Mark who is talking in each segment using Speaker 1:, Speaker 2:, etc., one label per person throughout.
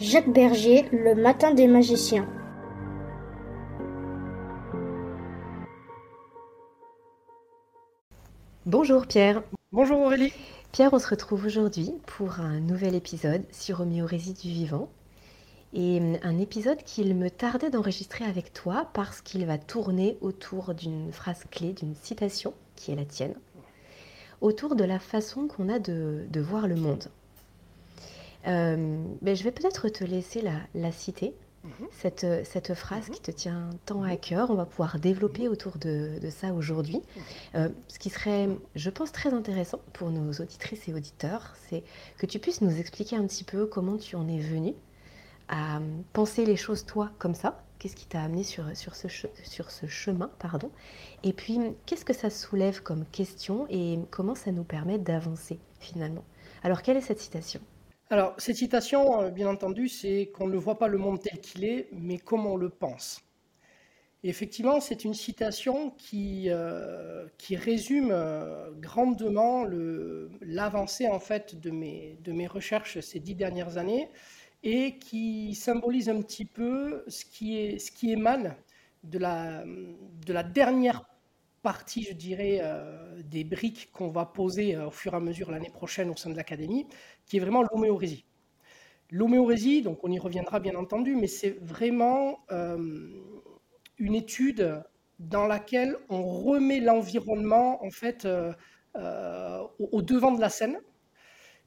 Speaker 1: Jacques Berger, Le Matin des magiciens.
Speaker 2: Bonjour Pierre.
Speaker 3: Bonjour Aurélie.
Speaker 2: Pierre, on se retrouve aujourd'hui pour un nouvel épisode sur homéorésie du vivant. Et hum, un épisode qu'il me tardait d'enregistrer avec toi parce qu'il va tourner autour d'une phrase clé, d'une citation qui est la tienne, autour de la façon qu'on a de, de voir le monde. Euh, ben, je vais peut-être te laisser la, citer, mhm. cette, cette, phrase mhm. qui te tient tant à cœur. On va pouvoir développer mhm. autour de, ça aujourd'hui. Euh, ce qui serait, je pense, très intéressant pour nos auditrices et auditeurs, c'est que tu puisses nous expliquer un petit peu comment tu en es venu à penser les choses toi comme ça. Qu'est-ce qui t'a amené sur, sur, ce, sur ce chemin pardon Et puis, qu'est-ce que ça soulève comme question et comment ça nous permet d'avancer finalement? Alors, quelle est cette citation?
Speaker 3: Alors, cette citation, euh, bien entendu, c'est qu'on ne voit pas le monde tel qu'il est, mais comme on le pense. Effectivement, c'est une citation qui, euh, qui résume euh, grandement l'avancée en fait de mes, de mes recherches ces dix dernières années et qui symbolise un petit peu ce qui, est, ce qui émane de la, de la dernière partie, je dirais, euh, des briques qu'on va poser euh, au fur et à mesure l'année prochaine au sein de l'Académie, qui est vraiment l'homéorésie. L'homéorésie, donc on y reviendra bien entendu, mais c'est vraiment euh, une étude dans laquelle on remet l'environnement en fait au, devant de la scène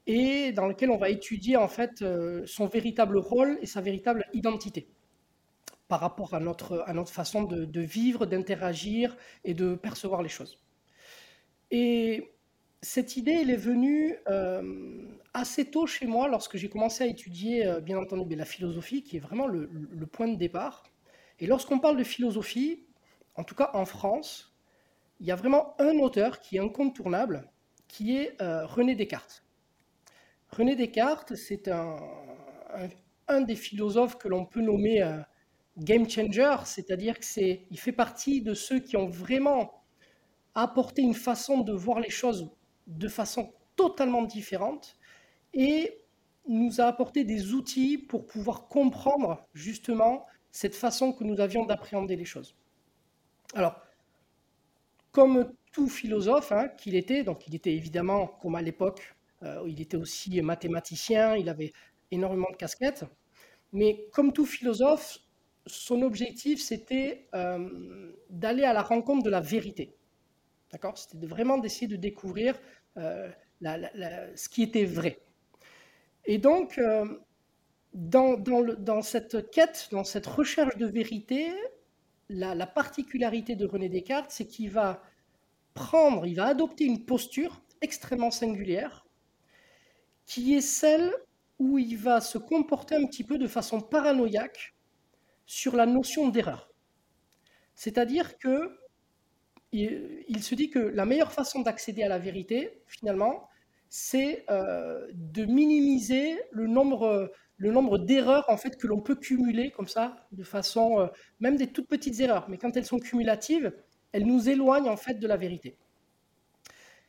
Speaker 3: et dans lequel on va étudier en fait son véritable rôle et sa véritable identité par rapport à notre, à notre façon de, vivre, d'interagir et de percevoir les choses. Et cette idée, elle est venue euh, assez tôt chez moi lorsque j'ai commencé à étudier, euh, bien entendu, la philosophie, qui est vraiment le, point de départ. Et lorsqu'on parle de philosophie, en tout cas en France, il y a vraiment un auteur qui est incontournable, qui est euh, René Descartes. René Descartes, c'est un, un, des philosophes que l'on peut nommer game changer, c'est-à-dire que c'est, il fait partie de ceux qui ont vraiment apporté une façon de voir les choses de façon totalement différente et nous a apporté des outils pour pouvoir comprendre justement cette façon que nous avions d'appréhender les choses. Alors, comme tout philosophe hein, qu'il était, donc il était évidemment, comme à l'époque, euh, il était aussi mathématicien, il avait énormément de casquettes, mais comme tout philosophe, son objectif, c'était euh, d'aller à la rencontre de la vérité. D'accord? C'était vraiment d'essayer de découvrir euh, ce qui était vrai. Et donc, euh, dans, dans, cette quête, dans cette recherche de vérité, la, particularité de René Descartes, c'est qu'il va prendre, il va adopter une posture extrêmement singulière, qui est celle où il va se comporter un petit peu de façon paranoïaque sur la notion d'erreur. C'est-à-dire que il, se dit que la meilleure façon d'accéder à la vérité, finalement, c'est euh, de minimiser le nombre, d'erreurs en fait que l'on peut cumuler comme ça, de façon, euh, même des toutes petites erreurs, mais quand elles sont cumulatives, elles nous éloignent en fait de la vérité.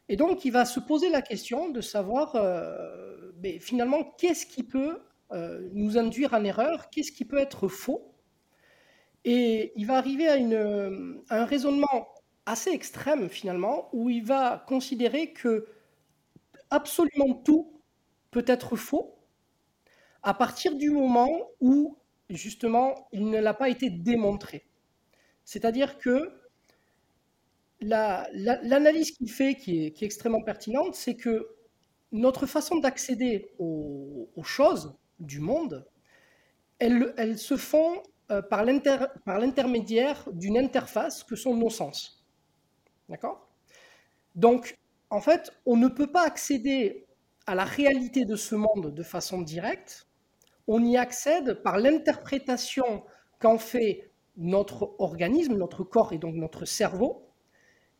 Speaker 3: Et donc, il va se poser la question de savoir, euh, finalement, qu'est-ce qui peut nous induire en erreur, qu'est-ce qui peut être faux, et il va arriver à, une, à un raisonnement assez extrême finalement, où il va considérer que absolument tout peut être faux à partir du moment où justement il ne l'a pas été démontré. C'est-à-dire que l'analyse qu'il fait, qui est, extrêmement pertinente, c'est que notre façon d'accéder aux, choses du monde, elles, elles se font euh, par l'intermédiaire d'une interface que sont nos sens. D'accord? Donc, en fait, on ne peut pas accéder à la réalité de ce monde de façon directe. On y accède par l'interprétation qu'en fait notre organisme, notre corps et donc notre cerveau,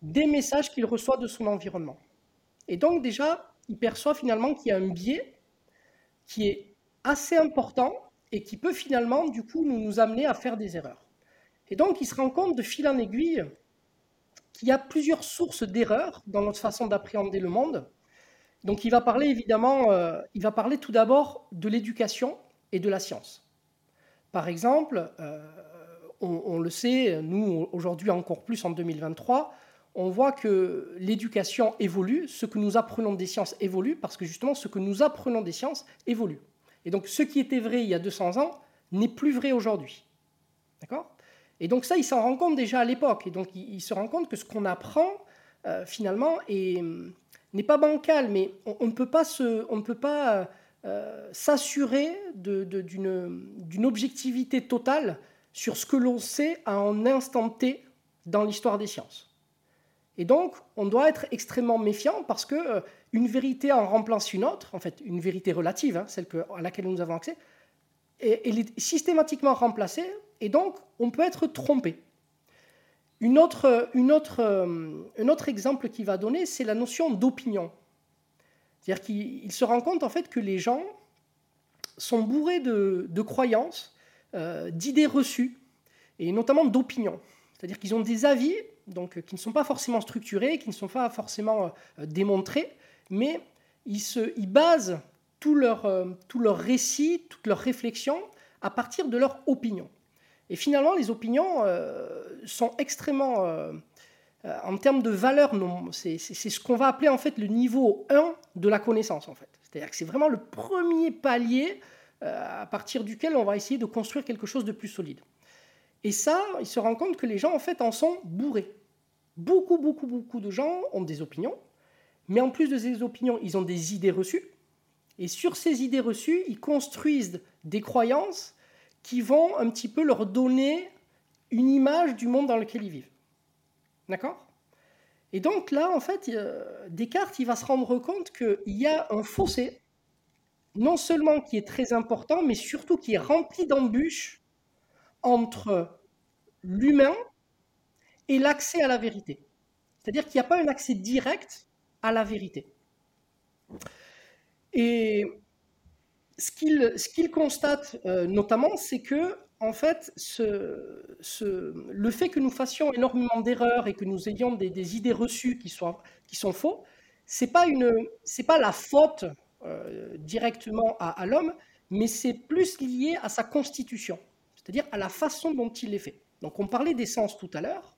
Speaker 3: des messages qu'il reçoit de son environnement. Et donc déjà, il perçoit finalement qu'il y a un biais qui est assez important et qui peut finalement, du coup, nous, amener à faire des erreurs. Et donc, il se rend compte de fil en aiguille qu'il y a plusieurs sources d'erreurs dans notre façon d'appréhender le monde. Donc, il va parler évidemment, euh, il va parler tout d'abord de l'éducation et de la science. Par exemple, euh, on, on, le sait, nous, aujourd'hui encore plus en 2023, on voit que l'éducation évolue, ce que nous apprenons des sciences évolue, parce que justement, ce que nous apprenons des sciences évolue. Et donc ce qui était vrai il y a 200 ans n'est plus vrai aujourd'hui. D'accord? Et donc ça, il s'en rend compte déjà à l'époque. Et donc il, se rend compte que ce qu'on apprend, euh, finalement, hum, n'est pas bancal, mais on, ne peut pas euh, s'assurer d'une objectivité totale sur ce que l'on sait à un instant T dans l'histoire des sciences. Et donc, on doit être extrêmement méfiant parce que euh, une vérité en remplace une autre, en fait, une vérité relative, hein, celle à laquelle nous avons accès, elle est systématiquement remplacée, et donc on peut être trompé. Euh, un autre exemple qu'il va donner, c'est la notion d'opinion. C'est-à-dire qu'il se rend compte en fait que les gens sont bourrés de, croyances, euh, d'idées reçues, et notamment d'opinions. C'est-à-dire qu'ils ont des avis donc, qui ne sont pas forcément structurés, qui ne sont pas forcément euh, démontrés, mais ils, se, ils basent tout leur, euh, tout leur récit, toute leur réflexion à partir de leur opinion. Et finalement, les opinions euh, sont extrêmement, en termes de valeur, c'est ce qu'on va appeler en fait le niveau 1 de la connaissance. En fait. C'est-à-dire que c'est vraiment le premier palier à partir duquel on va essayer de construire quelque chose de plus solide. Et ça, il se rend compte que les gens, en fait, en sont bourrés. Beaucoup, beaucoup, beaucoup de gens ont des opinions, mais en plus de ces opinions, ils ont des idées reçues. Et sur ces idées reçues, ils construisent des croyances qui vont un petit peu leur donner une image du monde dans lequel ils vivent. D'accord? Et donc là, en fait, Descartes, il va se rendre compte qu'il y a un fossé, non seulement qui est très important, mais surtout qui est rempli d'embûches entre l'humain et l'accès à la vérité. C'est-à-dire qu'il n'y a pas un accès direct à la vérité. Et ce qu'il constate euh, notamment, c'est que en fait, le fait que nous fassions énormément d'erreurs et que nous ayons des, idées reçues qui, qui sont faux, c'est pas pas la faute euh, directement à l'homme, mais c'est plus lié à sa constitution c'est-à-dire à la façon dont il est fait. Donc on parlait d'essence tout à l'heure,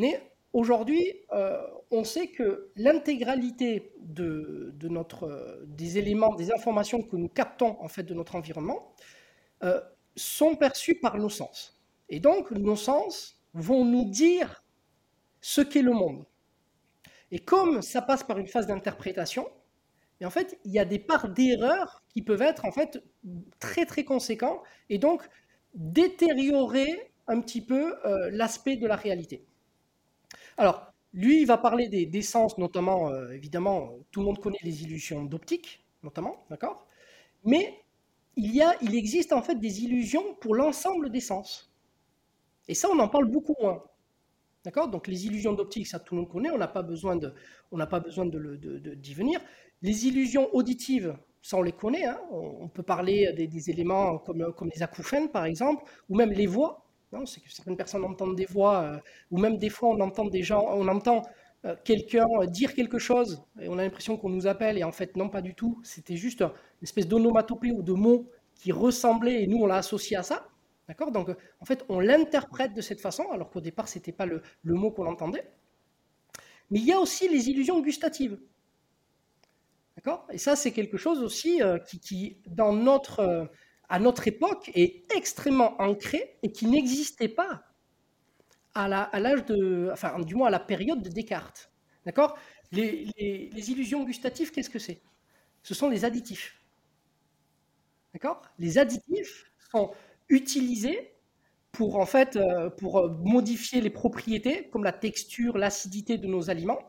Speaker 3: mais aujourd'hui, euh, on sait que l'intégralité de, notre, des éléments, des informations que nous captons en fait de notre environnement, euh, sont perçus par nos sens. Et donc, nos sens vont nous dire ce qu'est le monde. Et comme ça passe par une phase d'interprétation, et en fait, il y a des parts d'erreur qui peuvent être en fait très très et donc détériorer un petit peu euh, l'aspect de la réalité. Alors, lui, il va parler des, sens, notamment, euh, évidemment, tout le monde connaît les illusions d'optique, notamment, d'accord? Mais il, y a, il existe en fait des illusions pour l'ensemble des sens. Et ça, on en parle beaucoup moins. D'accord? Donc les illusions d'optique, ça tout le monde connaît, on n'a pas besoin de, on n'a pas besoin de, d'y venir. Les illusions auditives, ça on les connaît. Hein. On, peut parler des, éléments comme, comme les acouphènes par exemple, ou même les voix. Non, c'est que certaines personnes entendent des voix, euh, ou même des fois on entend des gens, on entend euh, quelqu'un dire quelque chose et on a l'impression qu'on nous appelle et en fait non pas du tout. C'était juste une espèce d'onomatopée ou de mot qui ressemblait et nous on l'a associé à ça. D'accord? Donc, en fait, on l'interprète de cette façon, alors qu'au départ, ce n'était pas le, mot qu'on entendait. Mais il y a aussi les illusions gustatives. D'accord? Et ça, c'est quelque chose aussi euh, qui, dans notre, euh, à notre époque, est extrêmement ancré et qui n'existait pas à l'âge de, enfin, du moins à la période de Descartes. D'accord? Les, illusions gustatives, qu'est-ce que c'est? Ce sont les additifs. D'accord? Les additifs sont utilisés pour en fait euh, pour euh, modifier les propriétés comme la texture, l'acidité de nos aliments.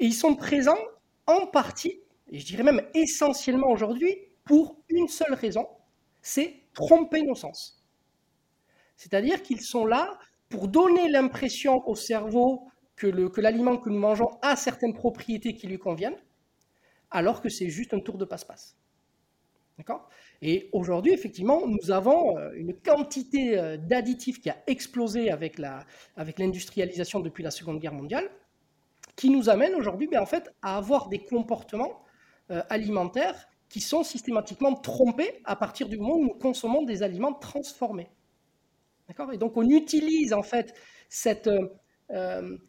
Speaker 3: Et ils sont présents en partie, et je dirais même essentiellement aujourd'hui, pour une seule raison, c'est tromper nos sens. C'est-à-dire qu'ils sont là pour donner l'impression au cerveau que l'aliment que, nous mangeons a certaines propriétés qui lui conviennent, alors que c'est juste un tour de passe-passe. D'accord? Et aujourd'hui, effectivement, nous avons euh, une quantité euh, d'additifs qui a explosé avec l'industrialisation depuis la Seconde Guerre mondiale, qui nous amène aujourd'hui ben, en fait, à avoir des comportements euh, alimentaires qui sont systématiquement trompés à partir du moment où nous consommons des aliments transformés. D'accord? Et donc on utilise en fait cette,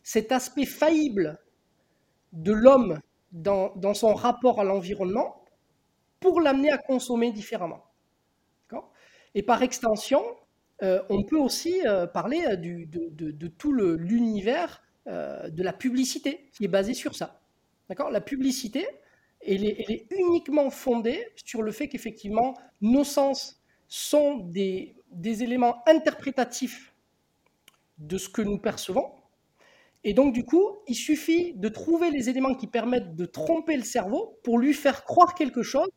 Speaker 3: cet aspect faillible de l'homme dans, dans son rapport à l'environnement pour l'amener à consommer différemment. Et par extension, euh, on peut aussi euh, parler euh, de, tout l'univers de la publicité qui est basé sur ça. La publicité, elle est, uniquement fondée sur le fait qu'effectivement, nos sens sont des, éléments interprétatifs de ce que nous percevons. Et donc, du coup, il suffit de trouver les éléments qui permettent de tromper le cerveau pour lui faire croire quelque chose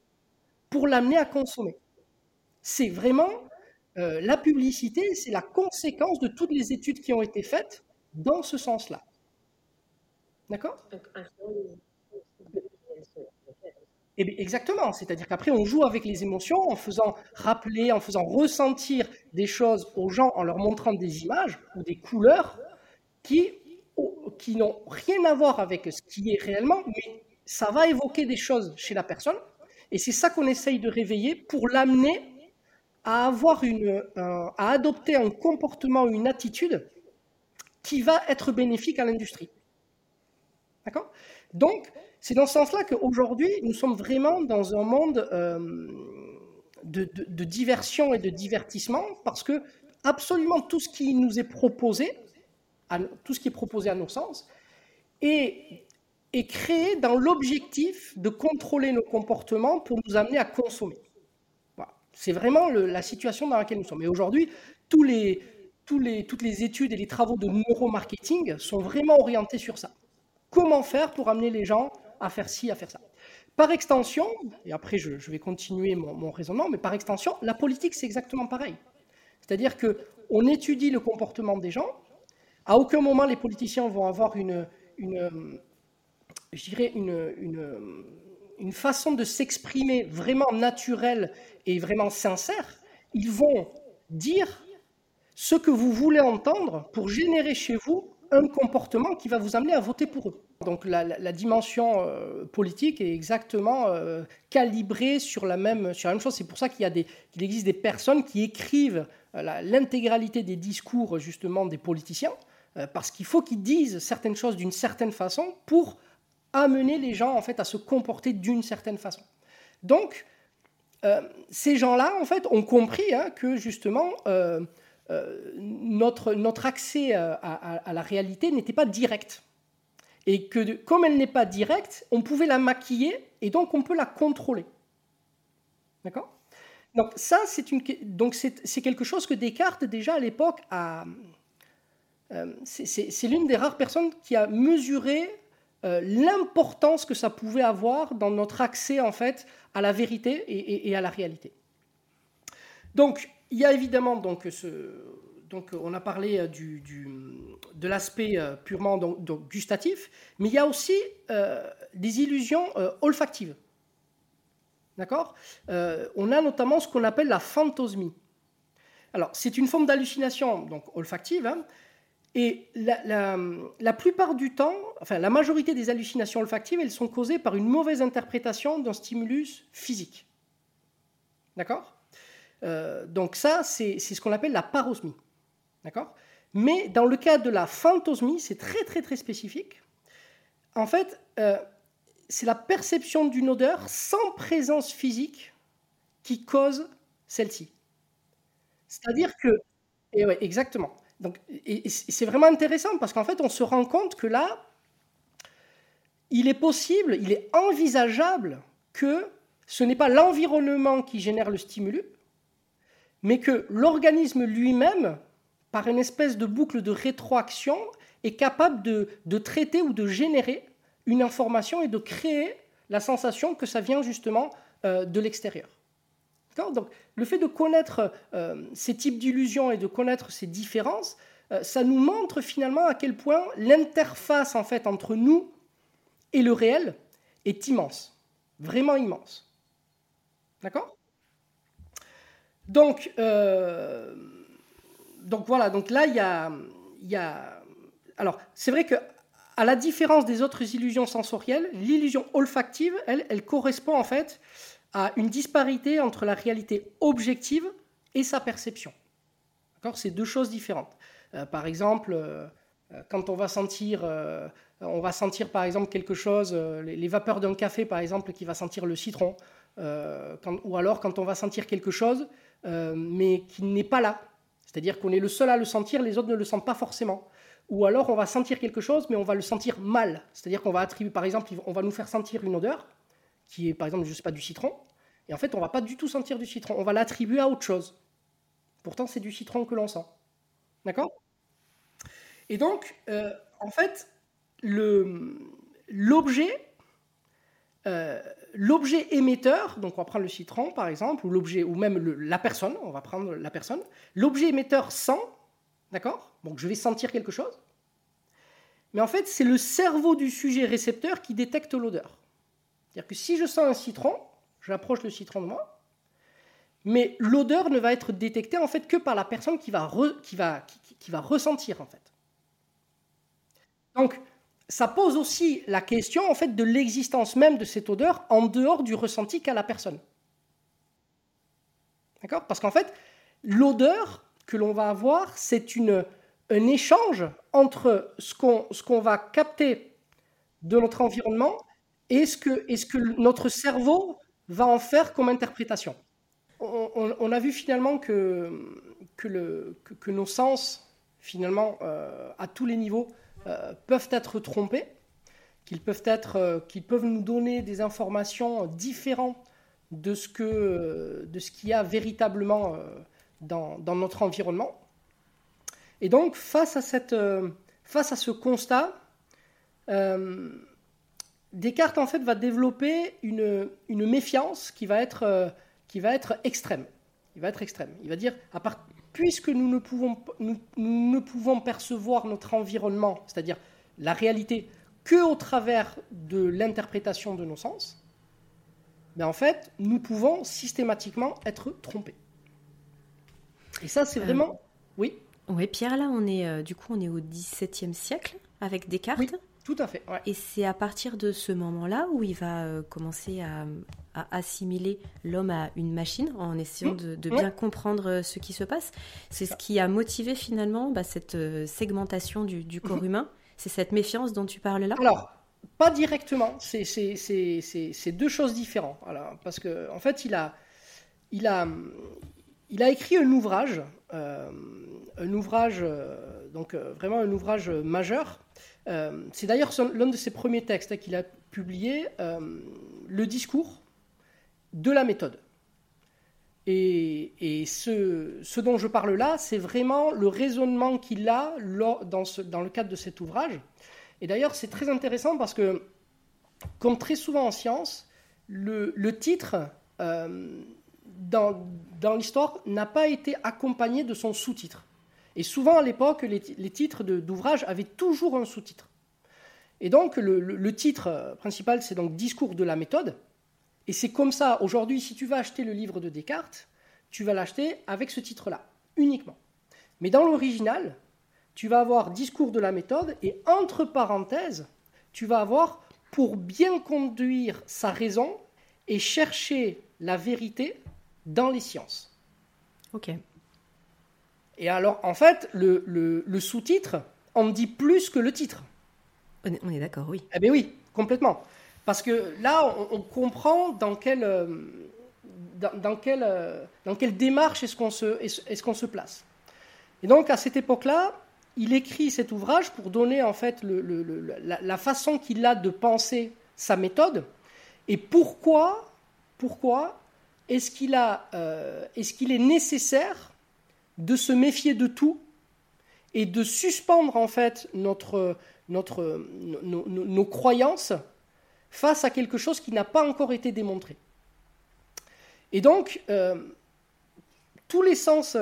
Speaker 3: pour l'amener à consommer. C'est vraiment euh, la publicité, c'est la conséquence de toutes les études qui ont été faites dans ce sens-là. D'accord? Eh Exactement, c'est-à-dire qu'après on joue avec les émotions en faisant rappeler, en faisant ressentir des choses aux gens, en leur montrant des images ou des couleurs qui, n'ont rien à voir avec ce qui est réellement, mais ça va évoquer des choses chez la personne. Et c'est ça qu'on essaye de réveiller pour l'amener à avoir une, à adopter un comportement, une attitude qui va être bénéfique à l'industrie. D'accord? Donc, c'est dans ce sens-là qu'aujourd'hui, nous sommes vraiment dans un monde euh, de, diversion et de divertissement, parce que absolument tout ce qui nous est proposé, tout ce qui est proposé à nos sens, est créé dans l'objectif de contrôler nos comportements pour nous amener à consommer. C'est vraiment la situation dans laquelle nous sommes. Et aujourd'hui, toutes les études et les travaux de neuromarketing sont vraiment orientés sur ça. Comment faire pour amener les gens à faire ci, à faire ça Par extension, et après je, vais continuer mon, raisonnement, mais par extension, la politique, c'est exactement pareil. C'est-à-dire qu'on étudie le comportement des gens. À aucun moment, les politiciens vont avoir une, une, une, façon de s'exprimer vraiment naturelle et vraiment sincère, ils vont dire ce que vous voulez entendre pour générer chez vous un comportement qui va vous amener à voter pour eux. Donc la, dimension euh, politique est exactement euh, calibrée sur la, même, sur la même chose. C'est pour ça qu'il, y a des, qu'il existe des personnes qui écrivent euh, l'intégralité des discours justement des politiciens, parce qu'il faut qu'ils disent certaines choses d'une certaine façon pour amener les gens en fait à se comporter d'une certaine façon. Donc, ces gens-là, en fait, ont compris hein, que justement, notre, notre accès à, à la réalité n'était pas direct. Et que comme elle n'est pas directe, on pouvait la maquiller et donc on peut la contrôler. D'accord? Donc ça, c'est une donc c'est quelque chose que Descartes déjà à l'époque a. Euh, c'est l'une des rares personnes qui a mesuré euh, l'importance que ça pouvait avoir dans notre accès en fait à la vérité et, à la réalité. Donc il y a évidemment donc ce donc on a parlé euh, de l'aspect euh, purement gustatif, mais il y a aussi euh, des illusions olfactives. D'accord? On a notamment ce qu'on appelle la phantosmie. Alors, c'est une forme d'hallucination donc olfactive, hein, et la, la, plupart du temps, enfin la majorité des hallucinations olfactives, elles sont causées par une mauvaise interprétation d'un stimulus physique. D'accord? Donc ça, c'est ce qu'on appelle la parosmie. D'accord? Mais dans le cas de la phantosmie, c'est très très très spécifique. En fait, euh, c'est la perception d'une odeur sans présence physique qui cause celle-ci. C'est-à-dire que, ouais, exactement. Donc, c'est vraiment intéressant parce qu'en fait, on se rend compte que là, il est possible, il est envisageable que ce n'est pas l'environnement qui génère le stimulus, mais que l'organisme lui-même par une espèce de boucle de rétroaction, est capable de, traiter ou de générer une information et de créer la sensation que ça vient justement euh, de l'extérieur. Donc, le fait de connaître euh, ces types d'illusions et de connaître ces différences, euh, ça nous montre finalement à quel point l'interface en fait entre nous et le réel est immense, vraiment immense. D'accord? Donc, donc voilà, donc là, il y a, y. Alors, c'est vrai que à la différence des autres illusions sensorielles, l'illusion olfactive, elle, correspond en fait à une disparité entre la réalité objective et sa perception. D'accord? C'est deux choses différentes. Euh, par exemple, euh, quand on va sentir, euh, on va sentir par exemple quelque chose, les, vapeurs d'un café par exemple, qui va sentir le citron, ou alors quand on va sentir quelque chose, mais qui n'est pas là, c'est-à-dire qu'on est le seul à le sentir, les autres ne le sentent pas forcément. Ou alors on va sentir quelque chose, mais on va le sentir mal. C'est-à-dire qu'on va attribuer, par exemple, on va nous faire sentir une odeur, qui est par exemple, je sais pas, du citron, et en fait on va pas du tout sentir du citron, on va l'attribuer à autre chose. Pourtant c'est du citron que l'on sent. D'accord? Et donc, euh, en fait, l'objet euh, l'objet émetteur, donc on va prendre le citron par exemple, ou l'objet, ou même la personne, on va prendre la personne. L'objet émetteur sent, d'accord? Donc je vais sentir quelque chose. Mais en fait, c'est le cerveau du sujet récepteur qui détecte l'odeur. C'est-à-dire que si je sens un citron, j'approche le citron de moi, mais l'odeur ne va être détectée en fait que par la personne qui va, qui va, qui va ressentir en fait. Donc, ça pose aussi la question en fait de l'existence même de cette odeur en dehors du ressenti qu'a la personne. D'accord? Parce qu'en fait, l'odeur que l'on va avoir, c'est une, un échange entre ce qu'on, ce qu'on va capter de notre environnement et ce que, ce que notre cerveau va en faire comme interprétation. On, a vu finalement que, que, nos sens, finalement, euh, à tous les niveaux, euh, peuvent être trompés, qu'ils peuvent, être, euh, qu'ils peuvent nous donner des informations différentes de ce, que, de ce qu'il y a véritablement euh, dans, dans, notre environnement. Et donc, face à, cette, face à ce constat, Descartes en fait va développer une, une méfiance qui va être, qui va être extrême. Il va être extrême. Il va dire à, part, puisque nous ne pouvons, nous, ne pouvons percevoir notre environnement, c'est-à-dire la réalité, que au travers de l'interprétation de nos sens, mais ben, en fait, nous pouvons systématiquement être trompés. Et ça, c'est euh, vraiment... Oui
Speaker 2: Oui, Pierre, là, on est, euh, du coup, on est au XVIIe siècle avec Descartes.
Speaker 3: Oui. Tout à fait.
Speaker 2: Et c'est à partir de ce moment-là où il va euh, commencer à, assimiler l'homme à une machine en essayant mmh. de, bien comprendre euh, ce qui se passe. C'est ce qui a motivé finalement bah, cette euh, segmentation du, corps mmh. humain. C'est cette méfiance dont tu parles là?
Speaker 3: Alors, pas directement. C'est deux choses différentes. parce qu'en en fait, il a, il a, il a écrit un ouvrage, un ouvrage, donc vraiment un ouvrage majeur. C'est d'ailleurs l'un de ses premiers textes qu'il a publié, le discours de la méthode. Et, ce, dont je parle là, c'est vraiment le raisonnement qu'il a dans, le cadre de cet ouvrage. Et d'ailleurs, c'est très intéressant parce que, comme très souvent en science, le, titre euh, dans, l'histoire n'a pas été accompagné de son sous-titre. Et souvent à l'époque, les, titres d'ouvrages avaient toujours un sous-titre. Et donc le, titre principal, c'est donc Discours de la méthode. Et c'est comme ça, aujourd'hui, si tu vas acheter le livre de Descartes, tu vas l'acheter avec ce titre-là, uniquement. Mais dans l'original, tu vas avoir discours de la méthode et entre parenthèses, tu vas avoir pour bien conduire sa raison et chercher la vérité dans les sciences.
Speaker 2: Ok.
Speaker 3: Et alors, en fait, le, sous-titre en dit plus que le titre.
Speaker 2: On est, d'accord, oui.
Speaker 3: Eh bien oui, complètement. Parce que là, on, comprend dans quelle, dans, quelle, dans quelle démarche est-ce qu'on se, est qu'on se place. Et donc, à cette époque-là, il écrit cet ouvrage pour donner en fait le, la, façon qu'il a de penser sa méthode et pourquoi, pourquoi est-ce qu'il a, euh, est-ce qu'il est nécessaire de se méfier de tout et de suspendre en fait notre, nos croyances face à quelque chose qui n'a pas encore été démontré. Et donc, euh, tous, les sens,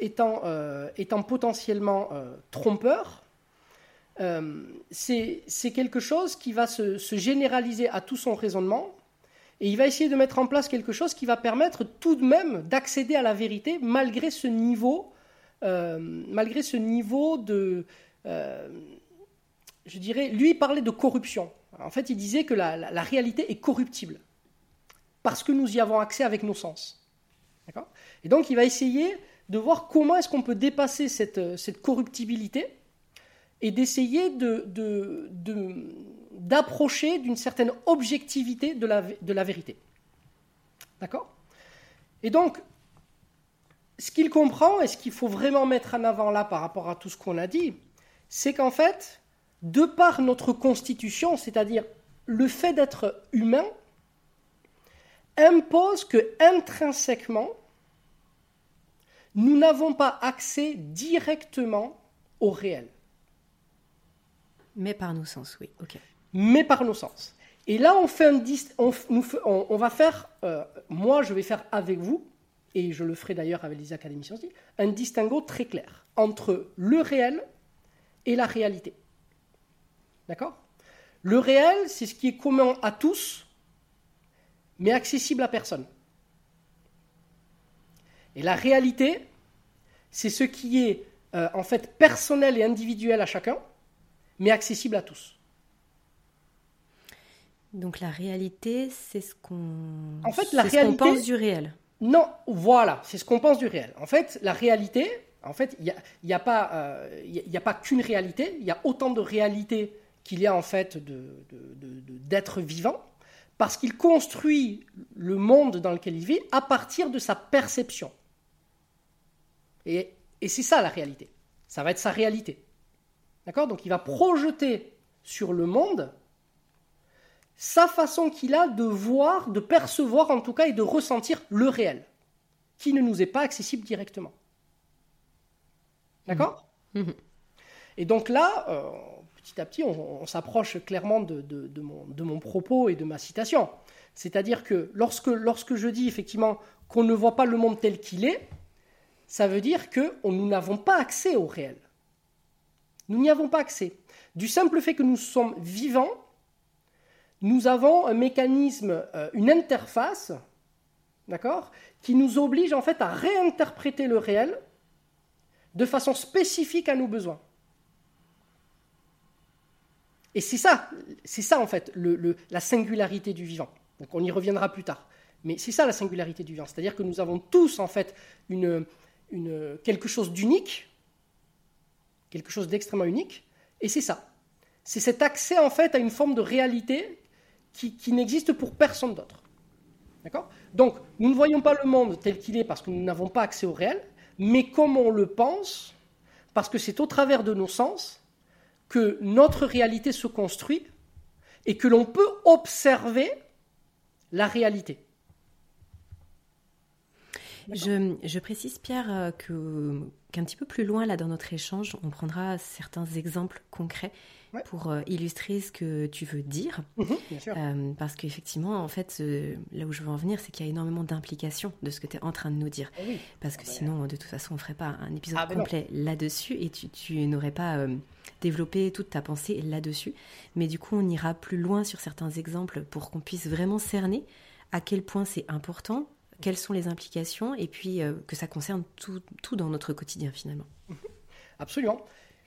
Speaker 3: étant, euh, potentiellement euh, trompeurs, c'est quelque chose qui va se, généraliser à tout son raisonnement, et il va essayer de mettre en place quelque chose qui va permettre tout de même d'accéder à la vérité malgré ce niveau, niveau de... je dirais, lui, parlait de corruption. En fait, il disait que la, réalité est corruptible, parce que nous y avons accès avec nos sens. Et donc, il va essayer de voir comment est-ce qu'on peut dépasser cette, corruptibilité et d'essayer d'approcher d'une certaine objectivité de la, de la vérité. D'accord? Et donc, ce qu'il comprend et ce qu'il faut vraiment mettre en avant là par rapport à tout ce qu'on a dit, c'est qu'en fait, de par notre constitution, c'est-à-dire le fait d'être humain, impose que intrinsèquement, nous n'avons pas accès directement au réel.
Speaker 2: Mais par nos sens, oui.
Speaker 3: Mais par nos sens. Et là, on, fait un on, on, va faire, euh, moi je vais faire avec vous, et je le ferai d'ailleurs avec les académiciens aussi, un distinguo très clair entre le réel et la réalité. D'accord? Le réel, c'est ce qui est commun à tous, mais accessible à personne. Et la réalité, c'est ce qui est euh, en fait personnel et individuel à chacun, mais accessible à tous.
Speaker 2: Donc la réalité, c'est ce qu'on
Speaker 3: en fait, la réalité,
Speaker 2: pense du réel.
Speaker 3: Non, voilà, c'est ce qu'on pense du réel. En fait, la réalité, en fait, il n'y a, a, pas, euh, a pas qu'une réalité, il y a autant de réalités qu'il y a en fait d'être vivant, parce qu'il construit le monde dans lequel il vit à partir de sa perception. Et, c'est ça la réalité. Ça va être sa réalité. D'accord? Donc il va projeter sur le monde sa façon qu'il a de voir, de percevoir en tout cas et de ressentir le réel, qui ne nous est pas accessible directement. D'accord? Mmh. Mmh. Et donc là, euh, petit à petit, on, s'approche clairement de, mon, propos et de ma citation. C'est-à-dire que lorsque, lorsque je dis effectivement qu'on ne voit pas le monde tel qu'il est, ça veut dire que nous n'avons pas accès au réel. Nous n'y avons pas accès. Du simple fait que nous sommes vivants, nous avons un mécanisme, euh, une interface, d'accord, qui nous oblige en fait à réinterpréter le réel de façon spécifique à nos besoins. Et c'est ça, c'est ça en fait, la singularité du vivant. Donc on y reviendra plus tard. Mais c'est ça la singularité du vivant. C'est-à-dire que nous avons tous en fait quelque chose d'unique, quelque chose d'extrêmement unique, et c'est ça. C'est cet accès en fait à une forme de réalité qui, n'existe pour personne d'autre. D'accord? Donc, nous ne voyons pas le monde tel qu'il est parce que nous n'avons pas accès au réel, mais comme on le pense, parce que c'est au travers de nos sens que notre réalité se construit et que l'on peut observer la réalité.
Speaker 2: Je, précise, Pierre, euh, que, qu'un petit peu plus loin, là, dans notre échange, on prendra certains exemples concrets pour euh, illustrer ce que tu veux dire.
Speaker 3: Mhm, euh,
Speaker 2: parce qu'effectivement, en fait, là où je veux en venir, c'est qu'il y a énormément d'implications de ce que tu es en train de nous dire.
Speaker 3: Eh
Speaker 2: parce que
Speaker 3: ah bah,
Speaker 2: sinon, de toute façon, on ne ferait pas un épisode
Speaker 3: ah bah
Speaker 2: complet là-dessus et tu, tu n'aurais pas développé toute ta pensée là-dessus. Mais du coup, on ira plus loin sur certains exemples pour qu'on puisse vraiment cerner à quel point c'est important quelles sont les implications et puis euh, que ça concerne tout, dans notre quotidien finalement.
Speaker 3: Absolument.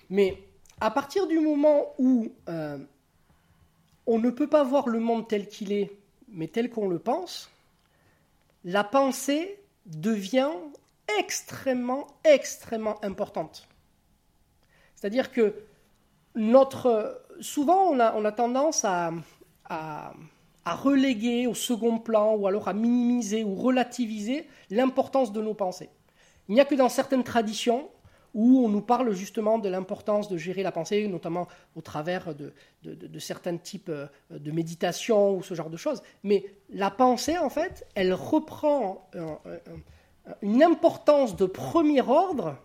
Speaker 3: Mais à partir du moment où euh, on ne peut pas voir le monde tel qu'il est, mais tel qu'on le pense, la pensée devient extrêmement, extrêmement importante. C'est-à-dire que notre, souvent on a, on a tendance à à reléguer au second plan ou alors à minimiser ou relativiser l'importance de nos pensées. Il n'y a que dans certaines traditions où on nous parle justement de l'importance de gérer la pensée, notamment au travers de, certains types euh, de méditation ou ce genre de choses. Mais la pensée, en fait, elle reprend une importance de premier ordre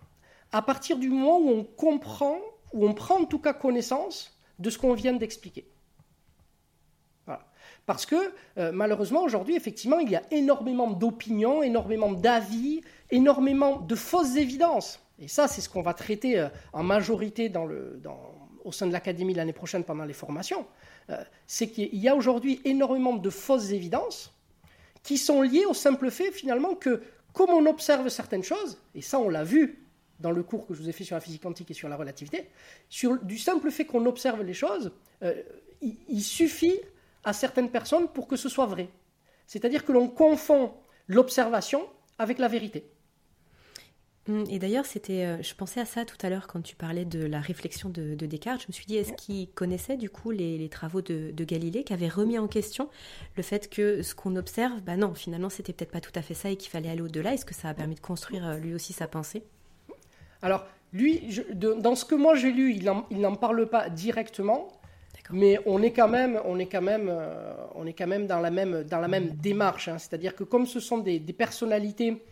Speaker 3: à partir du moment où on comprend, où on prend en tout cas connaissance de ce qu'on vient d'expliquer. Parce que euh, malheureusement, aujourd'hui, effectivement, il y a énormément d'opinions, énormément d'avis, énormément de fausses évidences. Et ça, c'est ce qu'on va traiter euh, en majorité au sein de l'Académie l'année prochaine pendant les formations. Euh, c'est qu'il y a aujourd'hui énormément de fausses évidences qui sont liées au simple fait, finalement, que comme on observe certaines choses, et ça, on l'a vu dans le cours que je vous ai fait sur la physique quantique et sur la relativité, sur, du simple fait qu'on observe les choses, il suffit à certaines personnes pour que ce soit vrai. C'est-à-dire que l'on confond l'observation avec la vérité.
Speaker 2: Hum, et d'ailleurs, c'était, euh, je pensais à ça tout à l'heure quand tu parlais de la réflexion de, Descartes. Je me suis dit, est-ce qu'il connaissait du coup les, travaux de, Galilée, qui avait remis en question le fait que ce qu'on observe, bah non, finalement, c'était peut-être pas tout à fait ça et qu'il fallait aller au-delà? Est-ce que ça a permis de construire euh, lui aussi sa pensée?
Speaker 3: Alors, lui, dans ce que moi j'ai lu, il n'en parle pas directement, mais on est quand même, euh, dans la même, démarche. Hein. C'est-à-dire que comme ce sont des, personnalités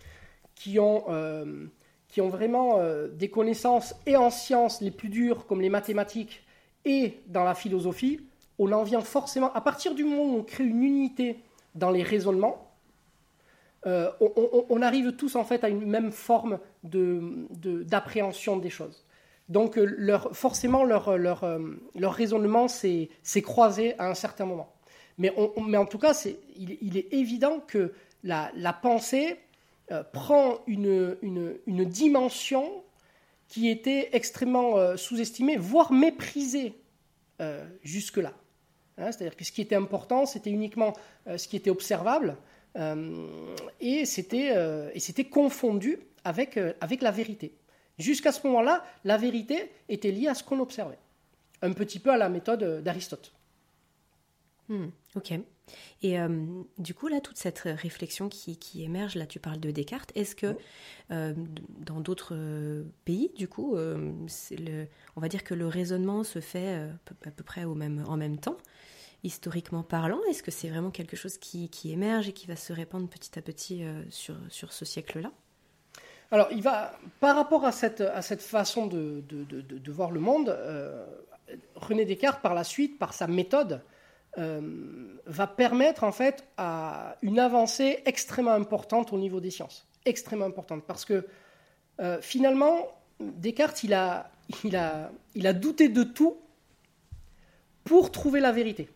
Speaker 3: qui ont, euh, vraiment euh, des connaissances et en sciences les plus dures, comme les mathématiques, et dans la philosophie, on en vient forcément, à partir du moment où on crée une unité dans les raisonnements, on, arrive tous en fait à une même forme d'appréhension de, des choses. Donc euh, forcément, leur, euh, leur raisonnement s'est croisé à un certain moment. Mais, en tout cas, il, est évident que la, pensée euh, prend une, dimension qui était extrêmement sous-estimée, voire méprisée jusque-là. Hein, c'est-à-dire que ce qui était important, c'était uniquement ce qui était observable, et c'était confondu avec la vérité. Jusqu'à ce moment-là, la vérité était liée à ce qu'on observait. Un petit peu à la méthode d'Aristote.
Speaker 2: Hmm, ok. Et euh, du coup, là, toute cette réflexion qui, émerge, là, tu parles de Descartes, est-ce que euh, dans d'autres euh, pays, du coup, le, on va dire que le raisonnement se fait à peu près au même, en même temps, historiquement parlant? Est-ce que c'est vraiment quelque chose qui, émerge et qui va se répandre petit à petit sur, sur ce siècle-là?
Speaker 3: Alors, il va, par rapport à cette, façon de, voir le monde, euh, René Descartes, par la suite, par sa méthode, euh, va permettre en fait une avancée extrêmement importante au niveau des sciences. Extrêmement importante. Parce que euh, finalement, Descartes, il a, il, a, il a douté de tout pour trouver la vérité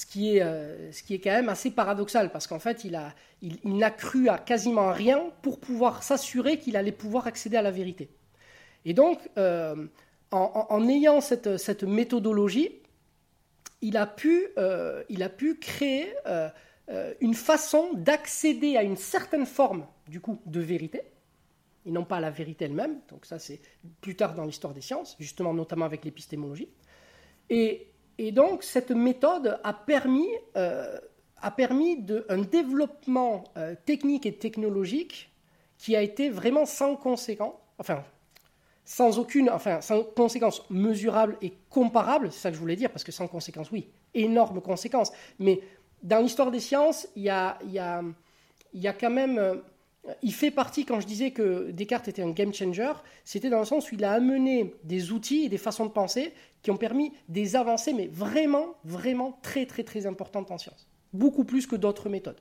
Speaker 3: ce qui est, euh, ce qui est quand même assez paradoxal, parce qu'en fait, il, a, il, n'a cru à quasiment rien pour pouvoir s'assurer qu'il allait pouvoir accéder à la vérité. Et donc, euh, en, ayant cette, cette, méthodologie, il a pu, euh, il a pu créer une façon d'accéder à une certaine forme, du coup, de vérité, et non pas à la vérité elle-même. Donc ça, c'est plus tard dans l'histoire des sciences, justement, notamment avec l'épistémologie. Et et donc, cette méthode a permis euh, a permis un développement euh, technique et technologique qui a été vraiment sans conséquence, enfin, sans aucune, enfin, sans conséquence mesurable et comparable, c'est ça que je voulais dire, parce que sans conséquence, oui, énorme conséquence. Mais dans l'histoire des sciences, il y a, y a, y a quand même euh, il fait partie, quand je disais que Descartes était un game changer, c'était dans le sens où il a amené des outils et des façons de penser qui ont permis des avancées, mais vraiment, vraiment très, très, très importantes en sciences. Beaucoup plus que d'autres méthodes.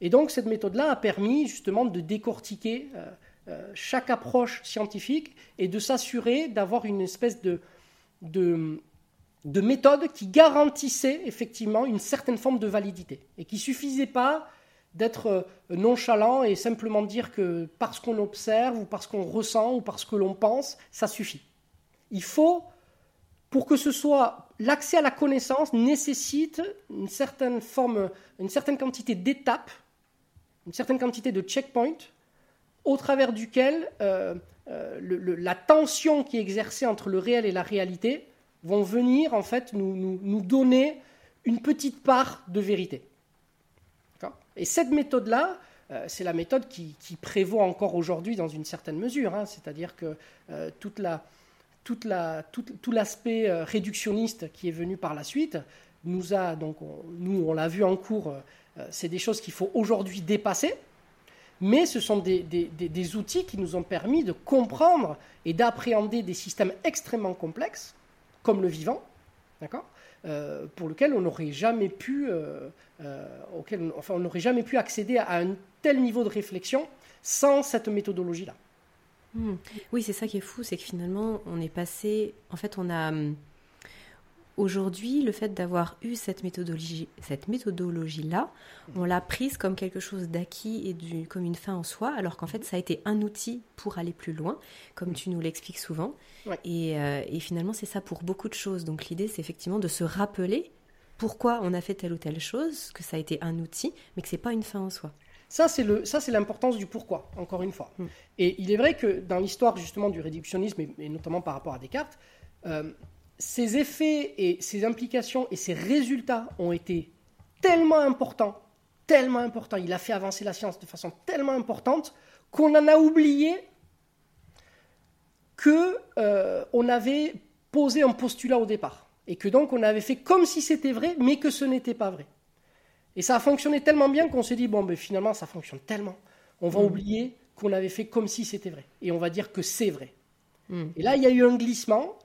Speaker 3: Et donc, cette méthode-là a permis justement de décortiquer euh, euh, chaque approche scientifique et de s'assurer d'avoir une espèce de, de, de méthode qui garantissait effectivement une certaine forme de validité et qui suffisait pas d'être euh, nonchalant et simplement dire que parce qu'on observe ou parce qu'on ressent ou parce que l'on pense, ça suffit. Il faut, pour que ce soit l'accès à la connaissance nécessite une certaine forme, une certaine quantité d'étapes, une certaine quantité de checkpoints, au travers duquel euh, euh, la tension qui est exercée entre le réel et la réalité vont venir en fait nous, nous donner une petite part de vérité. Et cette méthode-là, euh, c'est la méthode qui, prévaut encore aujourd'hui dans une certaine mesure. Hein. C'est-à-dire que euh, tout, l'aspect euh, réductionniste qui est venu par la suite nous a, donc, nous, on l'a vu en cours, c'est des choses qu'il faut aujourd'hui dépasser. Mais ce sont des, des, outils qui nous ont permis de comprendre et d'appréhender des systèmes extrêmement complexes, comme le vivant, d'accord? Euh, pour lequel on n'aurait jamais pu, euh, euh, auquel, enfin, on n'aurait jamais pu accéder à un tel niveau de réflexion sans cette méthodologie-là.
Speaker 2: Hmm. Oui, c'est ça qui est fou, c'est que finalement, on est passé, en fait, on a hum, Aujourd'hui, le fait d'avoir eu cette méthodologie, cette méthodologie-là, on l'a prise comme quelque chose d'acquis et du, comme une fin en soi, alors qu'en fait, ça a été un outil pour aller plus loin, comme tu nous l'expliques souvent. Et, euh, et, finalement, c'est ça pour beaucoup de choses. Donc l'idée, c'est effectivement de se rappeler pourquoi on a fait telle ou telle chose, que ça a été un outil, mais que c'est pas une fin en soi.
Speaker 3: Ça, c'est le, ça, c'est l'importance du pourquoi, encore une fois. Mm. Et il est vrai que dans l'histoire justement du réductionnisme, et, notamment par rapport à Descartes, euh, ces effets et ces implications et ces résultats ont été tellement importants, tellement importants, il a fait avancer la science de façon tellement importante qu'on en a oublié que euh, on avait posé un postulat au départ et que donc on avait fait comme si c'était vrai, mais que ce n'était pas vrai. Et ça a fonctionné tellement bien qu'on s'est dit bon, ben finalement ça fonctionne tellement, on va mmh. oublier qu'on avait fait comme si c'était vrai et on va dire que c'est vrai. Mmh. Et là il y a eu un glissement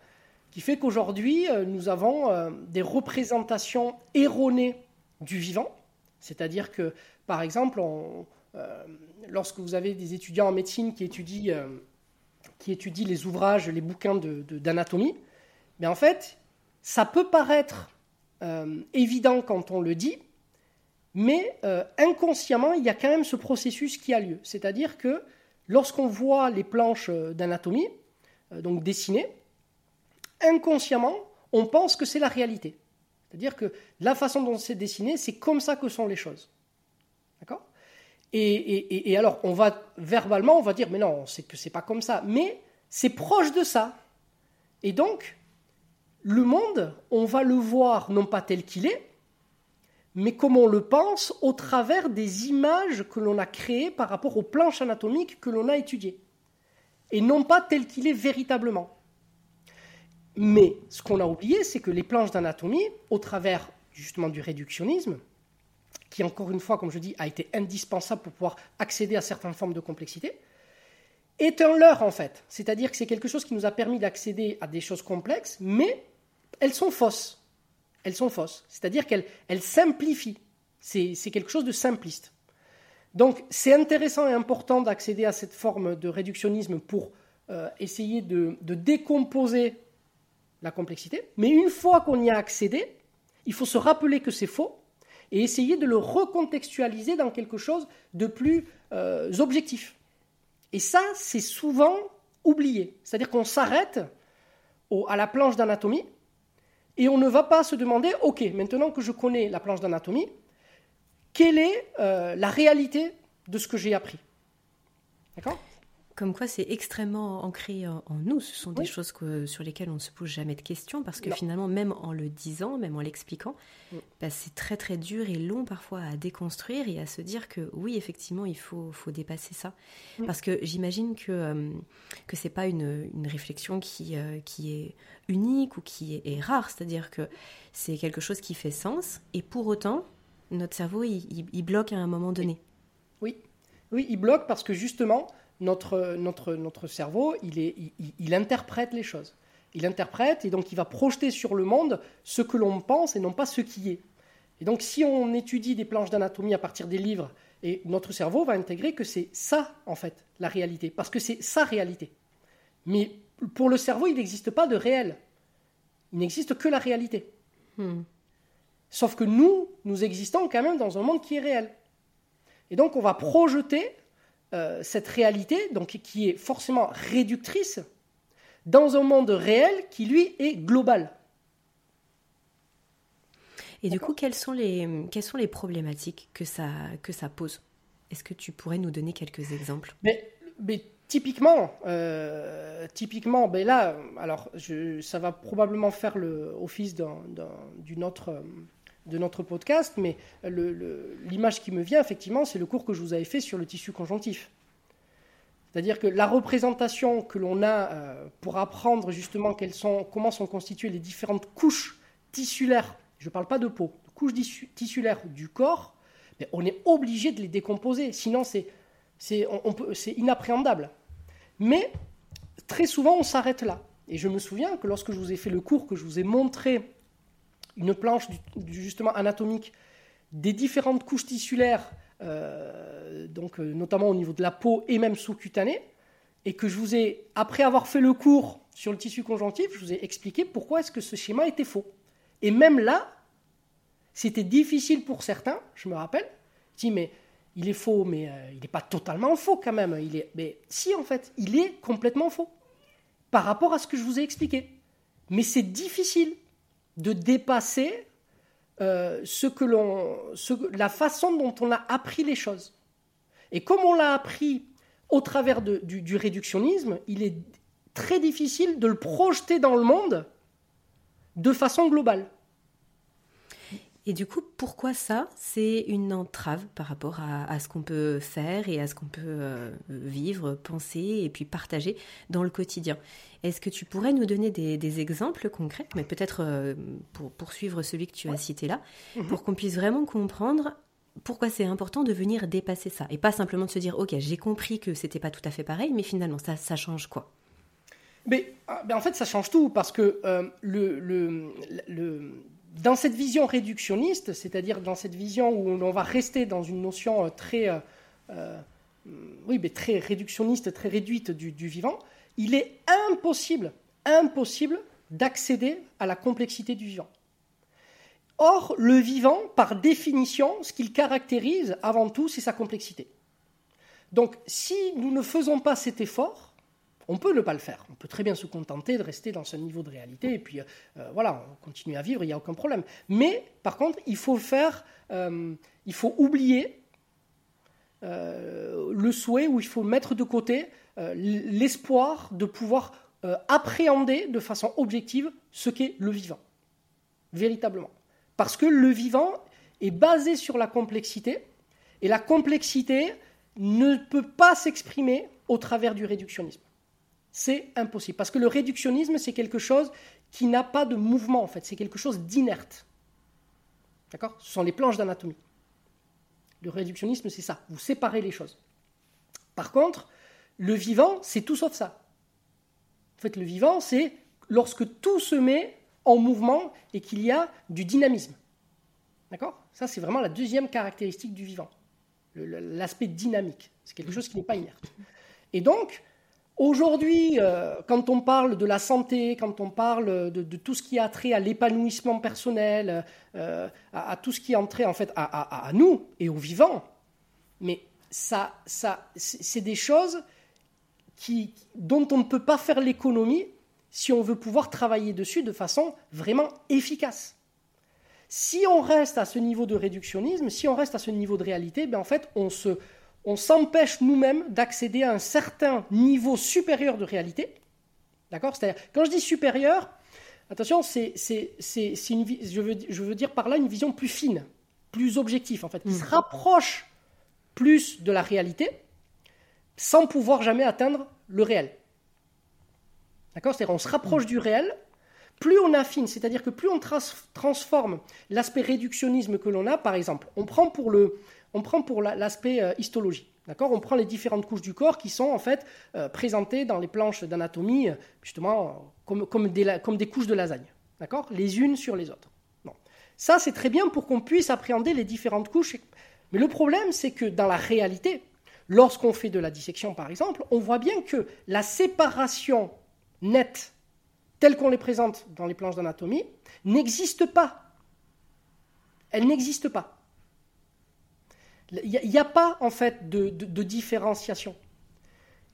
Speaker 3: qui fait qu'aujourd'hui, euh, nous avons euh, des représentations erronées du vivant. C'est-à-dire que, par exemple, euh, lorsque vous avez des étudiants en médecine qui étudient, les ouvrages, les bouquins d'anatomie, mais en fait, ça peut paraître évident quand on le dit, mais inconsciemment, il y a quand même ce processus qui a lieu. C'est-à-dire que lorsqu'on voit les planches d'anatomie, donc dessinées, inconsciemment, on pense que c'est la réalité. C'est-à-dire que la façon dont c'est dessiné, c'est comme ça que sont les choses. D'accord? Et, alors, on va verbalement, on va dire, mais non, c'est que c'est pas comme ça. Mais c'est proche de ça. Et donc, le monde, on va le voir non pas tel qu'il est, mais comme on le pense au travers des images que l'on a créées par rapport aux planches anatomiques que l'on a étudiées. Et non pas tel qu'il est véritablement. Mais ce qu'on a oublié, c'est que les planches d'anatomie, au travers justement du réductionnisme, qui encore une fois, comme je dis, a été indispensable pour pouvoir accéder à certaines formes de complexité, est un leurre en fait. C'est-à-dire que c'est quelque chose qui nous a permis d'accéder à des choses complexes, mais elles sont fausses. Elles sont fausses. C'est-à-dire qu'elles simplifient. C'est quelque chose de simpliste. Donc c'est intéressant et important d'accéder à cette forme de réductionnisme pour euh, essayer de, de décomposer complexité. Mais une fois qu'on y a accédé, il faut se rappeler que c'est faux et essayer de le recontextualiser dans quelque chose de plus euh, objectif. Et ça, c'est souvent oublié. C'est-à-dire qu'on s'arrête à la planche d'anatomie et on ne va pas se demander, OK, maintenant que je connais la planche d'anatomie, quelle est euh, la réalité de ce que j'ai appris? D'accord?
Speaker 2: Comme quoi, c'est extrêmement ancré en, nous. Ce sont des choses sur lesquelles on ne se pose jamais de questions parce que finalement, même en le disant, même en l'expliquant, bah, c'est très très dur et long parfois à déconstruire et à se dire que oui, effectivement, il faut, faut dépasser ça. Parce que j'imagine que euh, que c'est pas une, une, réflexion qui euh, qui est unique ou qui est, rare. C'est-à-dire que c'est quelque chose qui fait sens et pour autant, notre cerveau il, il bloque à un moment donné.
Speaker 3: Oui, oui, il bloque parce que justement notre, notre, notre cerveau, il, est, il, interprète les choses. Il interprète et donc il va projeter sur le monde ce que l'on pense et non pas ce qui est. Et donc si on étudie des planches d'anatomie à partir des livres, et notre cerveau va intégrer que c'est ça, en fait, la réalité, parce que c'est sa réalité. Mais pour le cerveau, il n'existe pas de réel. Il n'existe que la réalité. Hmm. Sauf que nous, nous existons quand même dans un monde qui est réel. Et donc on va projeter euh, cette réalité, donc qui est forcément réductrice, dans un monde réel qui lui est global.
Speaker 2: Et du coup, quelles sont les, quelles sont les problématiques que ça, que ça pose? Est-ce que tu pourrais nous donner quelques exemples?
Speaker 3: Mais, mais, typiquement, euh, typiquement ben là, alors je, ça va probablement faire le office d'une autre de notre podcast, mais l'image qui me vient, effectivement, c'est le cours que je vous avais fait sur le tissu conjonctif. C'est-à-dire que la représentation que l'on a euh, pour apprendre justement sont, comment sont constituées les différentes couches tissulaires, je ne parle pas de peau, de couches tissulaires du corps, on est obligé de les décomposer, sinon c'est inappréhendable. Mais très souvent on s'arrête là. Et je me souviens que lorsque je vous ai fait le cours, que je vous ai montré une planche justement anatomique des différentes couches tissulaires, euh, donc euh, notamment au niveau de la peau et même sous-cutanée, et que je vous ai, après avoir fait le cours sur le tissu conjonctif, je vous ai expliqué pourquoi est-ce que ce schéma était faux. Et même là, c'était difficile pour certains, je me rappelle, dit mais il est faux, mais euh, il n'est pas totalement faux quand même. Il est, mais si en fait, il est complètement faux par rapport à ce que je vous ai expliqué. Mais c'est difficile de dépasser euh, la façon dont on a appris les choses. Et comme on l'a appris au travers du, réductionnisme, il est très difficile de le projeter dans le monde de façon globale.
Speaker 2: Et du coup, pourquoi ça C'est une entrave par rapport à, ce qu'on peut faire et à ce qu'on peut euh, vivre, penser et puis partager dans le quotidien? Est-ce que tu pourrais nous donner des, exemples concrets, mais peut-être euh, pour poursuivre celui que tu as cité là, mhm. pour qu'on puisse vraiment comprendre pourquoi c'est important de venir dépasser ça? Et pas simplement de se dire ok j'ai compris que c'était pas tout à fait pareil, mais finalement ça, ça change quoi?
Speaker 3: Mais, ah, en fait, ça change tout parce que euh, le, le, le, dans cette vision réductionniste, c'est-à-dire dans cette vision où on va rester dans une notion euh, très, euh, euh, très réductionniste, très réduite du, vivant, il est impossible, impossible d'accéder à la complexité du vivant. Or, le vivant, par définition, ce qu'il caractérise avant tout, c'est sa complexité. Donc, si nous ne faisons pas cet effort, on peut ne pas le faire. On peut très bien se contenter de rester dans ce niveau de réalité et puis euh, voilà, on continue à vivre, il n'y a aucun problème. Mais par contre, il faut faire, euh, il faut oublier euh, le souhait ou il faut mettre de côté l'espoir de pouvoir appréhender de façon objective ce qu'est le vivant, véritablement. Parce que le vivant est basé sur la complexité et la complexité ne peut pas s'exprimer au travers du réductionnisme. C'est impossible. Parce que le réductionnisme, c'est quelque chose qui n'a pas de mouvement, en fait. C'est quelque chose d'inerte. D'accord? Ce sont les planches d'anatomie. Le réductionnisme, c'est ça. Vous séparez les choses. Par contre, le vivant, c'est tout sauf ça. En fait, le vivant, c'est lorsque tout se met en mouvement et qu'il y a du dynamisme. D'accord? Ça, c'est vraiment la deuxième caractéristique du vivant. L'aspect dynamique. C'est quelque chose qui n'est pas inerte. Et donc, Aujourd'hui, euh, quand on parle de la santé, quand on parle de, tout ce qui a trait à l'épanouissement personnel, euh, à, tout ce qui a trait en fait à, nous et aux vivants, mais ça, ça, c'est des choses dont on ne peut pas faire l'économie si on veut pouvoir travailler dessus de façon vraiment efficace. Si on reste à ce niveau de réductionnisme, si on reste à ce niveau de réalité, ben en fait, on se, on s'empêche nous-mêmes d'accéder à un certain niveau supérieur de réalité. D'accord? C'est-à-dire, quand je dis supérieur, attention, c'est, c'est, c'est, une, je, veux, je veux dire par là une vision plus fine, plus objective, en fait, qui se mm. rapproche plus de la réalité, sans pouvoir jamais atteindre le réel. D'accord? C'est-à-dire, on se rapproche mm. du réel, plus on affine, c'est-à-dire que plus on transforme l'aspect réductionnisme que l'on a, par exemple, on prend pour le, on prend pour l'aspect euh, histologie. D'accord? On prend les différentes couches du corps qui sont en fait euh, présentées dans les planches d'anatomie, justement, comme, des, couches de lasagne. D'accord? Les unes sur les autres. Ça, c'est très bien pour qu'on puisse appréhender les différentes couches. Mais le problème, c'est que dans la réalité, lorsqu'on fait de la dissection, par exemple, on voit bien que la séparation nette, telle qu'on les présente dans les planches d'anatomie, n'existe pas. Elle n'existe pas. Il n'y a, pas en fait de, différenciation.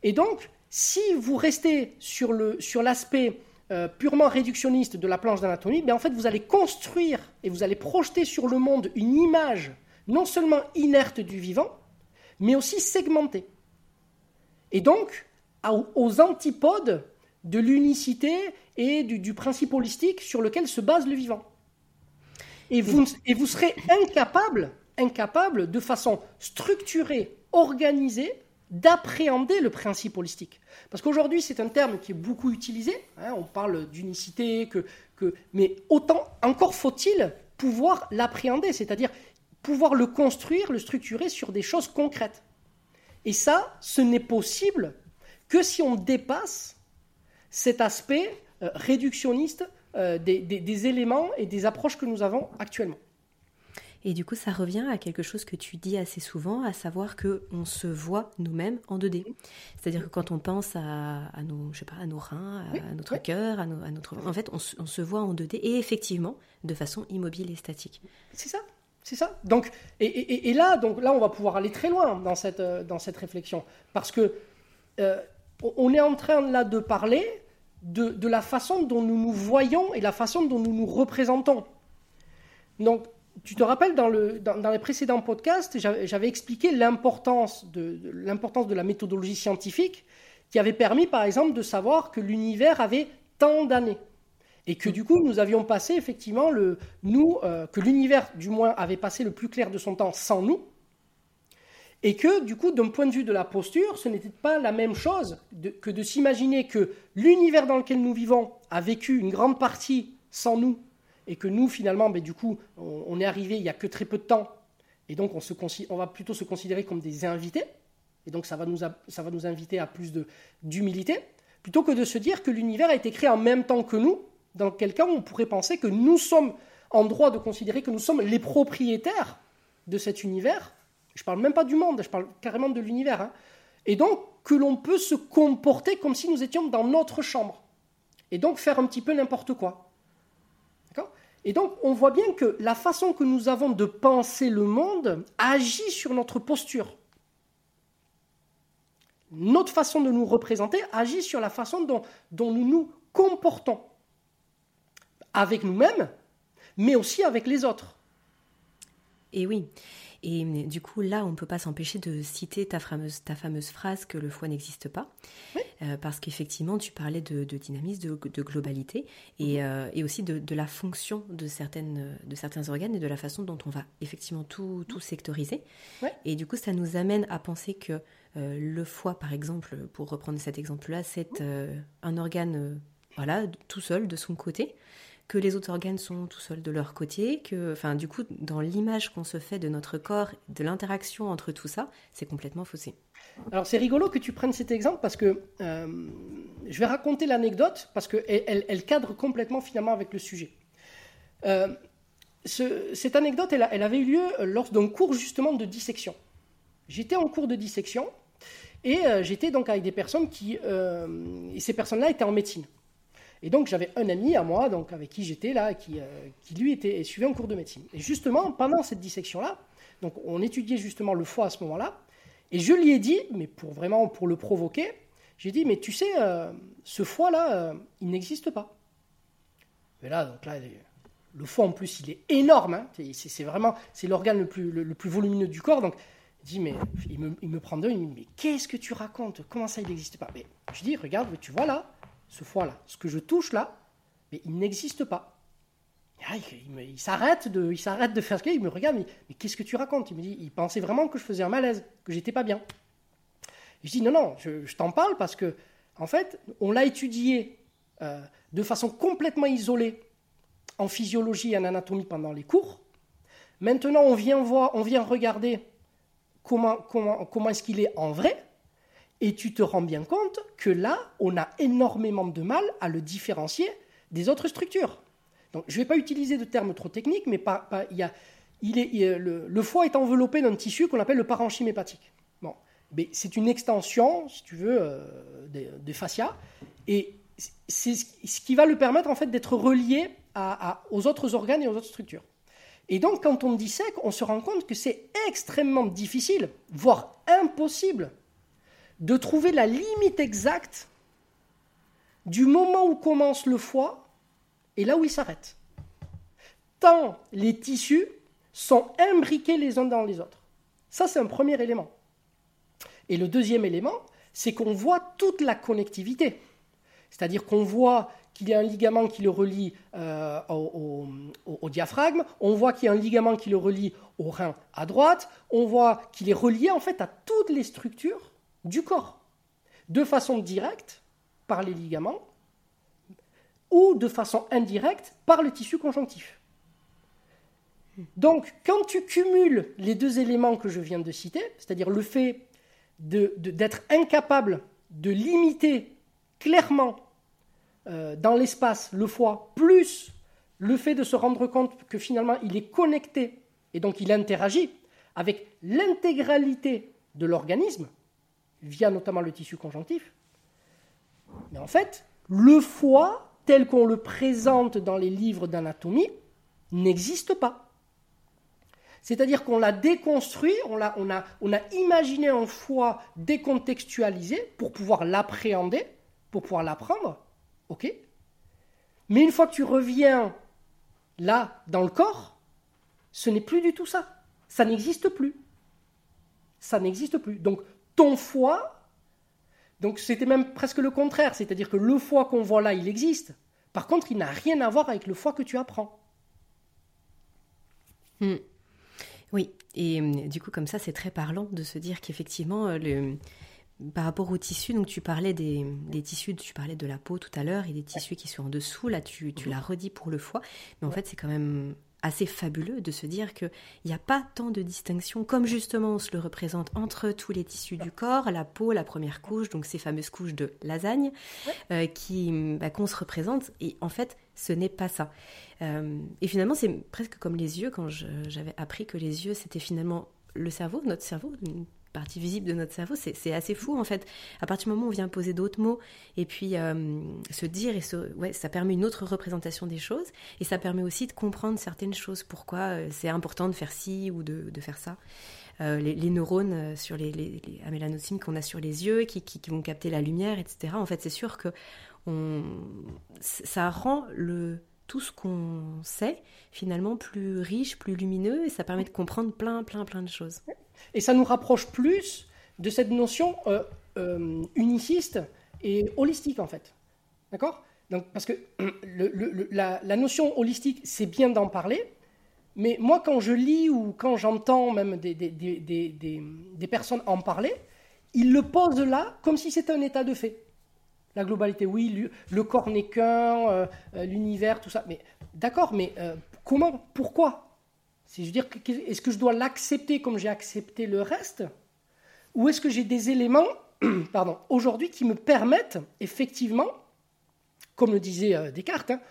Speaker 3: Et donc, si vous restez sur l'aspect euh, purement réductionniste de la planche d'anatomie, ben en fait vous allez construire et vous allez projeter sur le monde une image non seulement inerte du vivant, mais aussi segmentée. Et donc aux antipodes de l'unicité et du, du, principe holistique sur lequel se base le vivant. Et vous, et vous serez incapable incapable de façon structurée, organisée, d'appréhender le principe holistique. Parce qu'aujourd'hui, c'est un terme qui est beaucoup utilisé. Hein, on parle d'unicité, que, que, mais autant encore faut-il pouvoir l'appréhender, c'est-à-dire pouvoir le construire, le structurer sur des choses concrètes. Et ça, ce n'est possible que si on dépasse cet aspect euh, réductionniste euh, des éléments et des approches que nous avons actuellement.
Speaker 2: Et du coup, ça revient à quelque chose que tu dis assez souvent, à savoir que on se voit nous-mêmes en 2D. C'est-à-dire que quand on pense à, nos, je sais pas, à nos reins, à, notre cœur, à, notre, en fait, on, se voit en 2D et effectivement de façon immobile et statique.
Speaker 3: C'est ça. C'est ça. Donc, et, là, donc là, on va pouvoir aller très loin dans cette, euh, dans cette réflexion, parce que euh, on est en train là de parler de, de la façon dont nous nous voyons et la façon dont nous nous représentons. Donc, tu te rappelles, dans, le, dans, les précédents podcasts, j'avais expliqué l'importance de, l'importance de la méthodologie scientifique qui avait permis, par exemple, de savoir que l'univers avait tant d'années. Et que du coup, nous avions passé effectivement le. Nous, euh, que l'univers, du moins, avait passé le plus clair de son temps sans nous. Et que, du coup, d'un point de vue de la posture, ce n'était pas la même chose que de s'imaginer que l'univers dans lequel nous vivons a vécu une grande partie sans nous et que nous, finalement, ben, du coup, on, est arrivé il n'y a que très peu de temps, et donc on, se, on va plutôt se considérer comme des invités, et donc ça va nous, ça va nous inviter à plus d'humilité, plutôt que de se dire que l'univers a été créé en même temps que nous, dans quel cas on pourrait penser que nous sommes en droit de considérer que nous sommes les propriétaires de cet univers. Je parle même pas du monde, je parle carrément de l'univers. Hein. Et donc que l'on peut se comporter comme si nous étions dans notre chambre. Et donc faire un petit peu n'importe quoi. Et donc, on voit bien que la façon que nous avons de penser le monde agit sur notre posture. Notre façon de nous représenter agit sur la façon dont, nous nous comportons. Avec nous-mêmes, mais aussi avec les autres.
Speaker 2: Et oui. Et du coup, là, on ne peut pas s'empêcher de citer ta fameuse, ta fameuse phrase que le foie n'existe pas. Euh, parce qu'effectivement, tu parlais de, dynamisme, de, globalité, et, mhm. euh, et aussi de, la fonction de, certaines, de certains organes et de la façon dont on va effectivement tout, tout sectoriser. Et du coup, ça nous amène à penser que euh, le foie, par exemple, pour reprendre cet exemple-là, c'est mhm. un organe voilà, tout seul, de son côté que les autres organes sont tout seuls de leur côté, que, enfin, du coup, dans l'image qu'on se fait de notre corps, de l'interaction entre tout ça, c'est complètement faussé.
Speaker 3: Alors c'est rigolo que tu prennes cet exemple parce que euh, je vais raconter l'anecdote parce qu'elle elle, cadre complètement finalement avec le sujet. Euh, cette anecdote, elle, avait eu lieu lors d'un cours justement de dissection. J'étais en cours de dissection et euh, j'étais donc avec des personnes qui, et ces personnes-là étaient en médecine. Et donc j'avais un ami à moi, donc avec qui j'étais là, qui, qui lui était suivait un cours de médecine. Et justement pendant cette dissection-là, donc on étudiait justement le foie à ce moment-là. Et je lui ai dit, mais pour vraiment pour le provoquer, j'ai dit, mais tu sais, euh, ce foie-là, euh, il n'existe pas. Et là, donc là, le foie en plus, il est énorme. Hein. c'est vraiment, c'est l'organe le plus, le, plus volumineux du corps. Donc dit, mais il me, il me prend deux, il me dit, mais qu'est-ce que tu racontes? Comment ça, il n'existe pas? Mais Je dis, regarde, tu vois là, ce foie-là, ce que je touche là, mais il n'existe pas. Ah, il, s'arrête de, il s'arrête de faire ce qu'il me regarde, mais, qu'est-ce que tu racontes? Il me dit, il pensait vraiment que je faisais un malaise, que j'étais pas bien. je dis, non, non, je, t'en parle parce que, en fait, on l'a étudié euh, de façon complètement isolée en physiologie et en anatomie pendant les cours. Maintenant, on vient voir, on vient regarder comment, comment, comment est-ce qu'il est en vrai, et tu te rends bien compte que là, on a énormément de mal à le différencier des autres structures. Donc, je ne vais pas utiliser de termes trop techniques, mais pas, y a, il est, le, foie est enveloppé d'un tissu qu'on appelle le parenchyme hépatique. Bon, c'est une extension, si tu veux, euh, des, fascias, et c'est ce qui va le permettre en fait d'être relié aux autres organes et aux autres structures. Et donc, quand on dissèque, on se rend compte que c'est extrêmement difficile, voire impossible, de trouver la limite exacte du moment où commence le foie et là où il s'arrête. Tant les tissus sont imbriqués les uns dans les autres. Ça, c'est un premier élément. Et le deuxième élément, c'est qu'on voit toute la connectivité. C'est-à-dire qu'on voit qu'il y a un ligament qui le relie euh, au, diaphragme, on voit qu'il y a un ligament qui le relie au rein à droite, on voit qu'il est relié en fait à toutes les structures du corps, de façon directe par les ligaments ou de façon indirecte par le tissu conjonctif. Donc, quand tu cumules les deux éléments que je viens de citer, c'est-à-dire le fait d'être incapable de limiter clairement euh, dans l'espace le foie, plus le fait de se rendre compte que finalement il est connecté et donc il interagit avec l'intégralité de l'organisme, via notamment le tissu conjonctif. Mais en fait, le foie, tel qu'on le présente dans les livres d'anatomie, n'existe pas. C'est-à-dire qu'on l'a déconstruit, on a, imaginé un foie décontextualisé pour pouvoir l'appréhender, pour pouvoir l'apprendre, Ok Mais une fois que tu reviens là, dans le corps, ce n'est plus du tout ça. Ça n'existe plus. Ça n'existe plus. Donc, ton foie, donc c'était même presque le contraire. C'est-à-dire que le foie qu'on voit là, il existe. Par contre, il n'a rien à voir avec le foie que tu apprends.
Speaker 2: Hmm. Oui, et hum, du coup, comme ça, c'est très parlant de se dire qu'effectivement, euh, le, par rapport aux tissus, donc tu parlais des, tissus, tu parlais de la peau tout à l'heure et des tissus qui sont en dessous, là tu, tu l'as redit pour le foie, mais en fait c'est quand même assez fabuleux de se dire qu'il n'y a pas tant de distinction comme justement on se le représente entre tous les tissus du corps, la peau, la première couche, donc ces fameuses couches de lasagne, euh, qui bah, qu'on se représente et en fait ce n'est pas ça. Euh, et finalement c'est presque comme les yeux quand j'avais appris que les yeux c'était finalement le cerveau, notre cerveau, partie visible de notre cerveau. C'est assez fou en fait. À partir du moment où on vient poser d'autres mots et puis euh, se dire, et ça permet une autre représentation des choses et ça permet aussi de comprendre certaines choses. Pourquoi euh, c'est important de faire ci ou de, faire ça? Euh, les, neurones sur les, les, qu'on a sur les yeux qui, vont capter la lumière, etc. En fait, c'est sûr que ça rend le tout ce qu'on sait finalement plus riche, plus lumineux et ça permet de comprendre plein, plein, plein de choses.
Speaker 3: Et ça nous rapproche plus de cette notion euh, euh, uniciste et holistique, en fait. D'accord? Parce que la, notion holistique, c'est bien d'en parler, mais moi, quand je lis ou quand j'entends même des, des, personnes en parler, ils le posent là comme si c'était un état de fait. La globalité, oui, le, corps n'est qu'un, euh, l'univers, tout ça. Mais d'accord, mais comment? Pourquoi? Dire, est-ce que je dois l'accepter comme j'ai accepté le reste Ou est-ce que j'ai des éléments pardon, aujourd'hui qui me permettent effectivement, comme le disait euh, Descartes, hein,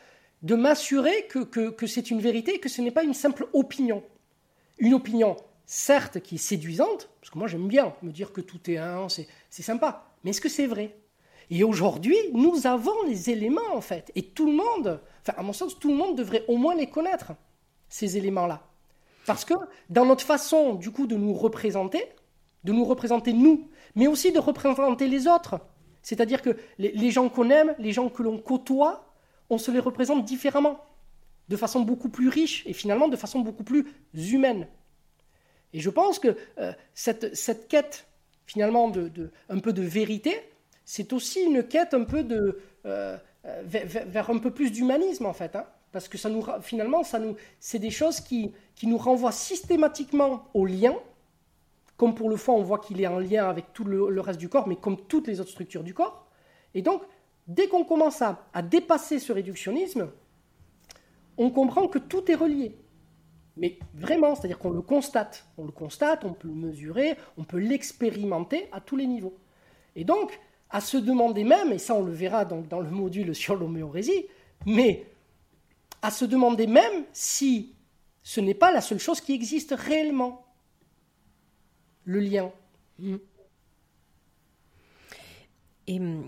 Speaker 3: de m'assurer que, que, c'est une vérité et que ce n'est pas une simple opinion. Une opinion, certes, qui est séduisante, parce que moi j'aime bien me dire que tout est un, c'est sympa, mais est-ce que c'est vrai? Et aujourd'hui, nous avons les éléments en fait, et tout le monde, enfin à mon sens, tout le monde devrait au moins les connaître, ces éléments-là. Parce que dans notre façon, du coup, de nous représenter, de nous représenter nous, mais aussi de représenter les autres, c'est-à-dire que les, gens qu'on aime, les gens que l'on côtoie, on se les représente différemment, de façon beaucoup plus riche et finalement de façon beaucoup plus humaine. Et je pense que cette, cette, quête, finalement, de, un peu de vérité, c'est aussi une quête un peu de, vers, un peu plus d'humanisme, en fait. Hein. parce que ça nous, finalement, ça nous, c'est des choses qui, qui nous renvoient systématiquement au lien, comme pour le foie, on voit qu'il est en lien avec tout le, reste du corps, mais comme toutes les autres structures du corps. Et donc, dès qu'on commence à, dépasser ce réductionnisme, on comprend que tout est relié. Mais vraiment, c'est-à-dire qu'on le constate. On le constate, on peut le mesurer, on peut l'expérimenter à tous les niveaux. Et donc, à se demander même, et ça on le verra dans le module sur l'homéorésie, mais à se demander même si ce n'est pas la seule chose qui existe réellement le lien. Mm.
Speaker 2: Mm,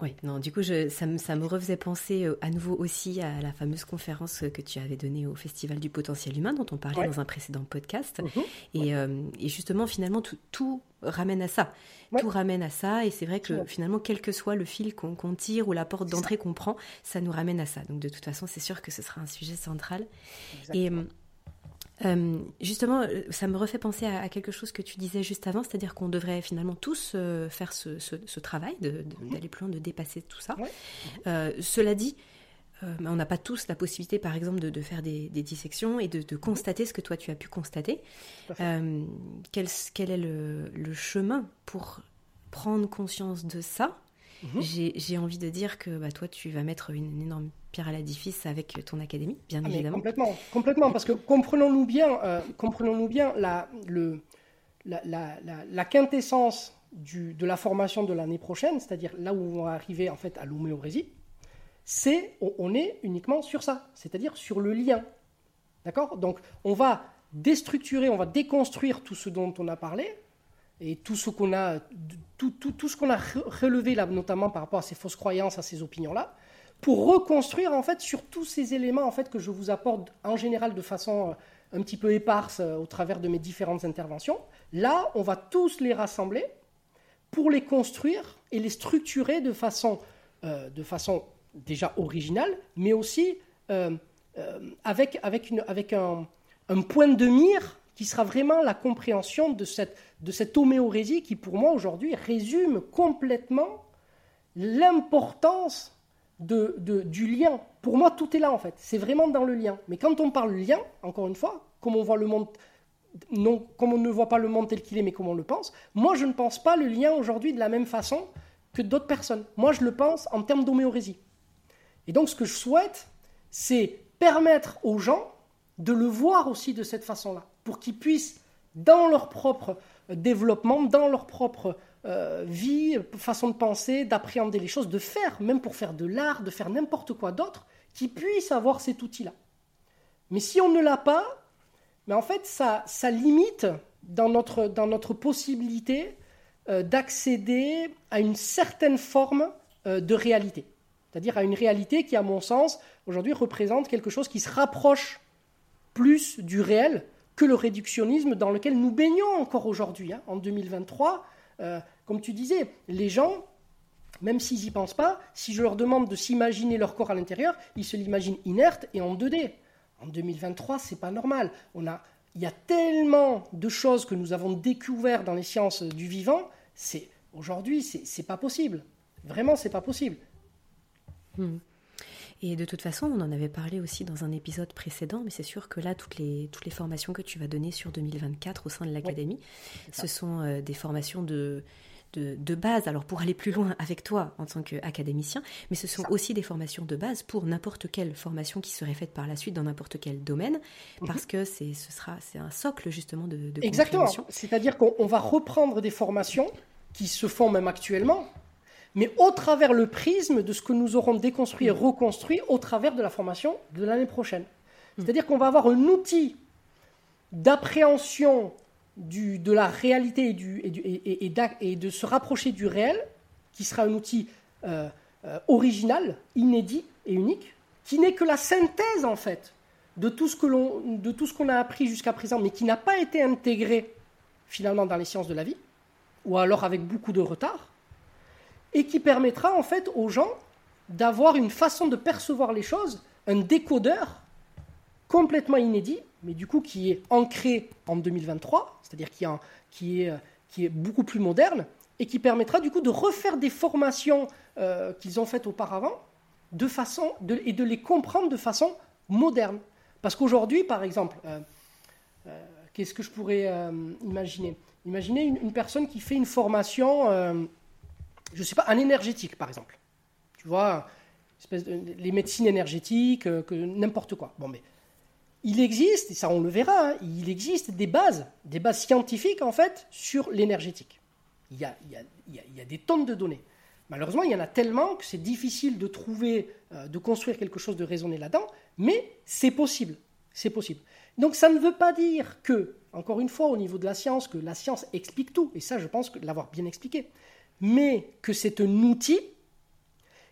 Speaker 2: oui, non, du coup, je, ça, me, ça, me, refaisait penser euh, à nouveau aussi à la fameuse conférence que tu avais donnée au Festival du potentiel humain, dont on parlait dans un précédent podcast. Mhm. et, euh, et, justement, finalement, tout, tout, ramène à ça. Tout ramène à ça. Et c'est vrai que finalement, quel que soit le fil qu'on tire ou la porte d'entrée qu'on prend, ça nous ramène à ça. Donc, de toute façon, c'est sûr que ce sera un sujet central. Et euh, justement, euh, ça me refait penser à, quelque chose que tu disais juste avant, c'est-à-dire qu'on devrait finalement tous euh, faire ce, travail mhm. d'aller plus loin, de dépasser tout ça. cela dit, on n'a pas tous la possibilité, par exemple, de, faire des, dissections et de, mhm. constater ce que toi tu as pu constater. Quel, quel, est le, le, chemin pour prendre conscience de ça Mhm. J'ai envie de dire que bah, toi, tu vas mettre une, énorme pierre à l'édifice avec ton académie, bien ah, évidemment.
Speaker 3: Complètement, complètement, parce que comprenons-nous bien, euh, comprenons-nous bien la, le, la, la, la, quintessence du, de la formation de l'année prochaine, c'est-à-dire là où on va arriver en fait à l'homéorésie, c'est on, est uniquement sur ça, c'est-à-dire sur le lien. D'accord? Donc on va déstructurer, on va déconstruire tout ce dont on a parlé, et tout ce qu'on a, tout, tout, tout ce qu'on a relevé là, notamment par rapport à ces fausses croyances, à ces opinions-là, pour reconstruire en fait sur tous ces éléments en fait que je vous apporte en général de façon euh, un petit peu éparse euh, au travers de mes différentes interventions. Là, on va tous les rassembler pour les construire et les structurer de façon, euh, de façon déjà originale, mais aussi avec, avec, une, avec un, un point de mire qui sera vraiment la compréhension de cette, homéorésie qui, pour moi, aujourd'hui, résume complètement l'importance du lien. Pour moi, tout est là, en fait. C'est vraiment dans le lien. Mais quand on parle lien, encore une fois, comme on voit le monde, comme on ne voit pas le monde tel qu'il est, mais comme on le pense, moi, je ne pense pas le lien aujourd'hui de la même façon que d'autres personnes. Moi, je le pense en termes d'homéorésie. Et donc, ce que je souhaite, c'est permettre aux gens de le voir aussi de cette façon-là pour qu'ils puissent, dans leur propre euh, développement, dans leur propre euh, vie, façon de penser, d'appréhender les choses, de faire, même pour faire de l'art, de faire n'importe quoi d'autre, qu'ils puissent avoir cet outil-là. Mais si on ne l'a pas, mais en fait, ça, ça limite dans notre, dans notre possibilité euh, d'accéder à une certaine forme de réalité. C'est-à-dire à une réalité qui, à mon sens, aujourd'hui représente quelque chose qui se rapproche plus du réel que le réductionnisme dans lequel nous baignons encore aujourd'hui, hein, en 2023. Euh, comme tu disais, les gens, même s'ils n'y pensent pas, si je leur demande de s'imaginer leur corps à l'intérieur, ils se l'imaginent inerte et en 2D. En 2023, c'est pas normal. On a, il y a tellement de choses que nous avons découvertes dans les sciences du vivant. C'est aujourd'hui, c'est pas possible. Vraiment, c'est pas possible.
Speaker 2: Hmm. Et de toute façon, on en avait parlé aussi dans un épisode précédent, mais c'est sûr que là, toutes les, toutes les formations que tu vas donner sur 2024 au sein de l'Académie, ce sont euh, des formations de, de, base, alors pour aller plus loin avec toi en tant qu'académicien, mais ce sont aussi des formations de base pour n'importe quelle formation qui serait faite par la suite dans n'importe quel domaine, mhm. parce que c'est ce sera c'est un socle justement de, de
Speaker 3: Exactement. C'est-à-dire qu'on va reprendre des formations qui se font même actuellement, mais au travers le prisme de ce que nous aurons déconstruit et reconstruit au travers de la formation de l'année prochaine. Hmm. C'est-à-dire qu'on va avoir un outil d'appréhension de la réalité et, du, et, de se rapprocher du réel, qui sera un outil euh, euh, original, inédit et unique, qui n'est que la synthèse en fait de tout ce que l'on, de tout ce qu'on a appris jusqu'à présent, mais qui n'a pas été intégré finalement dans les sciences de la vie, ou alors avec beaucoup de retard et qui permettra en fait aux gens d'avoir une façon de percevoir les choses, un décodeur complètement inédit, mais du coup qui est ancré en 2023, c'est-à-dire qui, qui, est, beaucoup plus moderne, et qui permettra du coup de refaire des formations euh, qu'ils ont faites auparavant et de les comprendre de façon moderne. Parce qu'aujourd'hui, par exemple, euh, euh, qu'est-ce que je pourrais imaginer? Imaginez une, personne qui fait une formation, je ne sais pas, en énergétique, par exemple. Tu vois, espèce de, les médecines énergétiques, que n'importe quoi. Bon, mais il existe, et ça on le verra, hein, il existe des bases, des bases scientifiques en fait sur l'énergétique. Il y, a, des tonnes de données. Malheureusement, il y en a tellement que c'est difficile de trouver, euh, de construire quelque chose de raisonné là-dedans, mais c'est possible. C'est possible. Donc ça ne veut pas dire que, encore une fois, au niveau de la science, que la science explique tout, et ça je pense l'avoir bien expliqué, mais que c'est un outil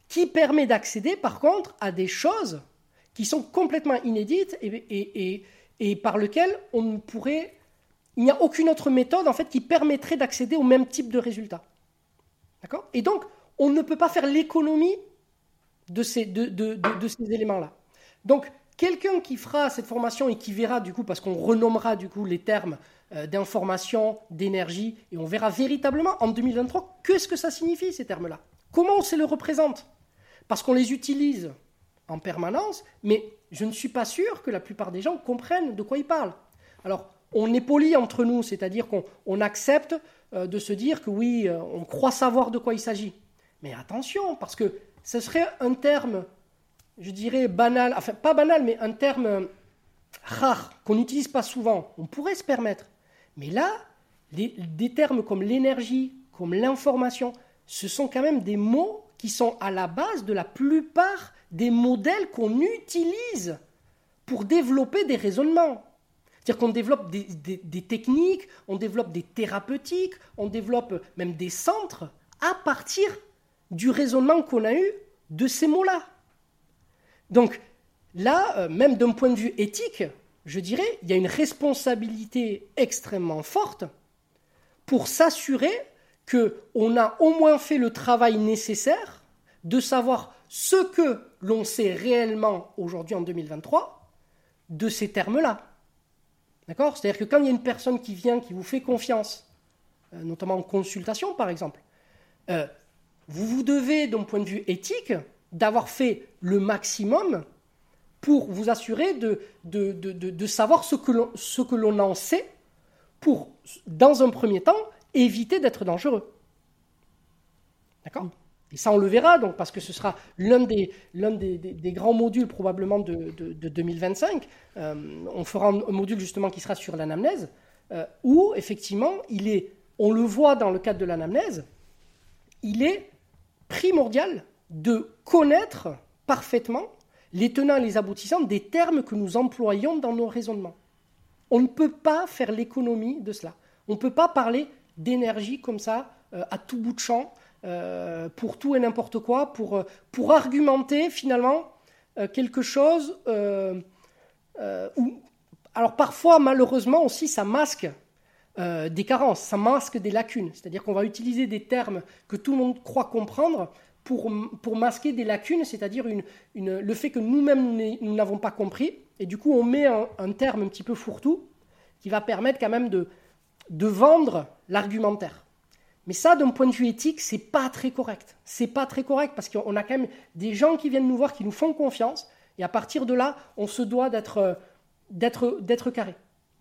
Speaker 3: qui permet d'accéder par contre à des choses qui sont complètement inédites et, par lesquelles on ne pourrait il n'y a aucune autre méthode en fait qui permettrait d'accéder au même type de résultat. D'accord? Et donc, on ne peut pas faire l'économie de ces, de, de, de, ces éléments-là. Donc, quelqu'un qui fera cette formation et qui verra du coup, parce qu'on renommera du coup les termes d'information, d'énergie, et on verra véritablement en 2023 que ce que ça signifie ces termes-là. Comment on se les représente? Parce qu'on les utilise en permanence, mais je ne suis pas sûr que la plupart des gens comprennent de quoi ils parlent. Alors, on est poli entre nous, c'est-à-dire qu'on accepte euh, de se dire que oui, euh, on croit savoir de quoi il s'agit. Mais attention, parce que ce serait un terme, je dirais, banal, enfin pas banal, mais un terme euh, rare, qu'on n'utilise pas souvent. On pourrait se permettre. Mais là, des termes comme l'énergie, comme l'information, ce sont quand même des mots qui sont à la base de la plupart des modèles qu'on utilise pour développer des raisonnements. C'est-à-dire qu'on développe des, techniques, on développe des thérapeutiques, on développe même des centres à partir du raisonnement qu'on a eu de ces mots-là. Donc là, euh, même d'un point de vue éthique, je dirais, il y a une responsabilité extrêmement forte pour s'assurer qu'on a au moins fait le travail nécessaire de savoir ce que l'on sait réellement aujourd'hui en 2023 de ces termes-là. D'accord? C'est-à-dire que quand il y a une personne qui vient, qui vous fait confiance, euh, notamment en consultation par exemple, euh, vous vous devez, d'un point de vue éthique, d'avoir fait le maximum pour vous assurer de, de, de, savoir ce que l'on en sait pour, dans un premier temps, éviter d'être dangereux. D'accord? Et ça, on le verra, donc, parce que ce sera l'un des, des, des, grands modules probablement de, de, 2025. Euh, on fera un, module justement qui sera sur l'anamnèse, euh, où effectivement, il est, on le voit dans le cadre de l'anamnèse, il est primordial de connaître parfaitement les tenants et les aboutissants des termes que nous employons dans nos raisonnements. On ne peut pas faire l'économie de cela. On ne peut pas parler d'énergie comme ça, euh, à tout bout de champ, euh, pour tout et n'importe quoi, pour, euh, pour argumenter finalement quelque chose alors parfois malheureusement aussi ça masque des carences, ça masque des lacunes, c'est-à-dire qu'on va utiliser des termes que tout le monde croit comprendre pour, pour masquer des lacunes, c'est-à-dire une, une, le fait que nous-mêmes nous n'avons pas compris, et du coup on met un, un, terme un petit peu fourre-tout qui va permettre quand même de, de vendre l'argumentaire. Mais ça, d'un point de vue éthique, c'est pas très correct. C'est pas très correct parce qu'on a quand même des gens qui viennent nous voir, qui nous font confiance, et à partir de là, on se doit d'être d'être d'être carré.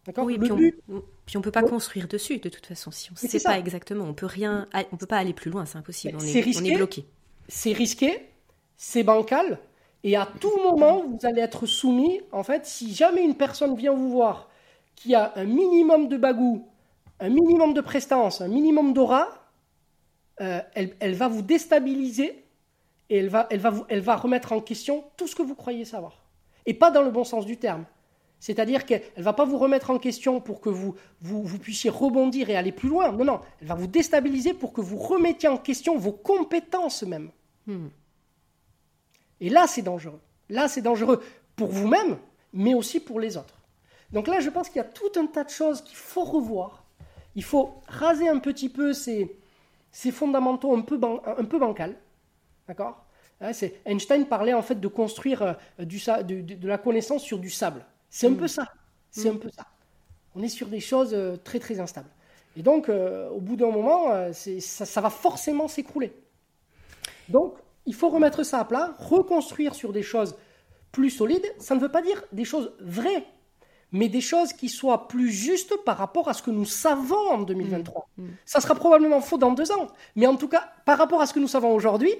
Speaker 2: D'accord? Oui, puis, on, puis on peut pas construire dessus de toute façon si on ne sait pas exactement. On peut rien, on peut pas aller plus loin, c'est impossible. On est, on est bloqué.
Speaker 3: C'est risqué, c'est bancal, et à tout moment vous allez être soumis. En fait, si jamais une personne vient vous voir qui a un minimum de bagou un minimum de prestance, un minimum d'aura, euh, elle, va vous déstabiliser et elle va, remettre en question tout ce que vous croyez savoir. Et pas dans le bon sens du terme. C'est-à-dire qu'elle ne va pas vous remettre en question pour que vous, vous, puissiez rebondir et aller plus loin. Non, non, elle va vous déstabiliser pour que vous remettiez en question vos compétences même. Hmm. Et là, c'est dangereux. Là, c'est dangereux pour vous-même, mais aussi pour les autres. Donc là, je pense qu'il y a tout un tas de choses qu'il faut revoir il faut raser un petit peu ces, fondamentaux un peu, un peu bancals. D'accord? Hein, Einstein parlait en fait de construire euh, de, la connaissance sur du sable. C'est un peu ça. C'est un peu ça. On est sur des choses euh, très très instables. Et donc, euh, au bout d'un moment, euh, ça, ça va forcément s'écrouler. Donc, il faut remettre ça à plat, reconstruire sur des choses plus solides. Ça ne veut pas dire des choses vraies, mais des choses qui soient plus justes par rapport à ce que nous savons en 2023. Mmh, mmh. Ça sera probablement faux dans deux ans, mais en tout cas, par rapport à ce que nous savons aujourd'hui,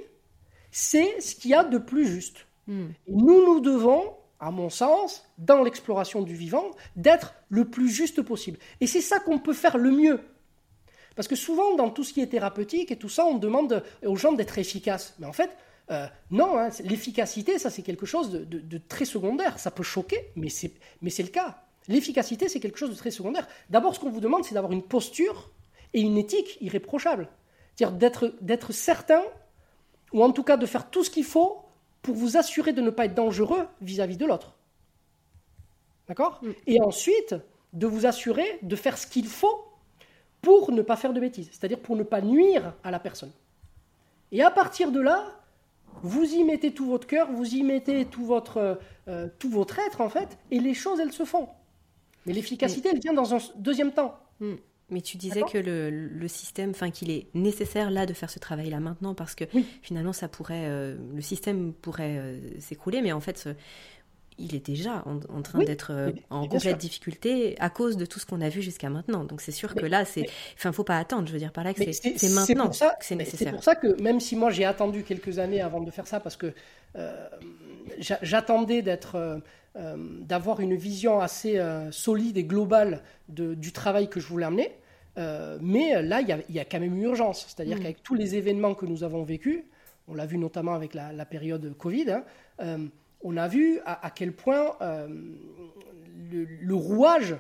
Speaker 3: c'est ce qu'il y a de plus juste. Mmh. nous, nous devons, à mon sens, dans l'exploration du vivant, d'être le plus juste possible. Et c'est ça qu'on peut faire le mieux. Parce que souvent, dans tout ce qui est thérapeutique et tout ça, on demande aux gens d'être efficaces. Mais en fait, euh, non, hein, l'efficacité, ça c'est quelque chose de, très secondaire. Ça peut choquer, mais c'est, le cas. L'efficacité, c'est quelque chose de très secondaire. D'abord, ce qu'on vous demande, c'est d'avoir une posture et une éthique irréprochable. C'est-à-dire d'être certain, ou en tout cas de faire tout ce qu'il faut pour vous assurer de ne pas être dangereux vis-à-vis de l'autre. D'accord mm. Et ensuite, de vous assurer de faire ce qu'il faut pour ne pas faire de bêtises, c'est-à-dire pour ne pas nuire à la personne. Et à partir de là, vous y mettez tout votre cœur, vous y mettez tout votre, euh, tout votre être, en fait, et les choses, elles se font. Mais l'efficacité, elle vient dans un deuxième temps.
Speaker 2: Mais tu disais que le, le système, enfin qu'il est nécessaire là de faire ce travail-là maintenant parce que finalement ça pourrait, euh, le système pourrait euh, s'écrouler, mais en fait il est déjà en, train d'être euh, en complète difficulté à cause de tout ce qu'on a vu jusqu'à maintenant. Donc c'est sûr que là, c'est, enfin, faut pas attendre. Je veux dire par là que c'est maintenant que c'est nécessaire.
Speaker 3: C'est pour ça que même si moi j'ai attendu quelques années avant de faire ça, parce que euh, j'attendais d'être, d'avoir une vision assez solide et globale du travail que je voulais amener. mais là, il y, a, quand même une urgence. C'est-à-dire mm. qu'avec tous les événements que nous avons vécus, on l'a vu notamment avec la, période Covid. Hein, on a vu à, quel point euh, le, rouage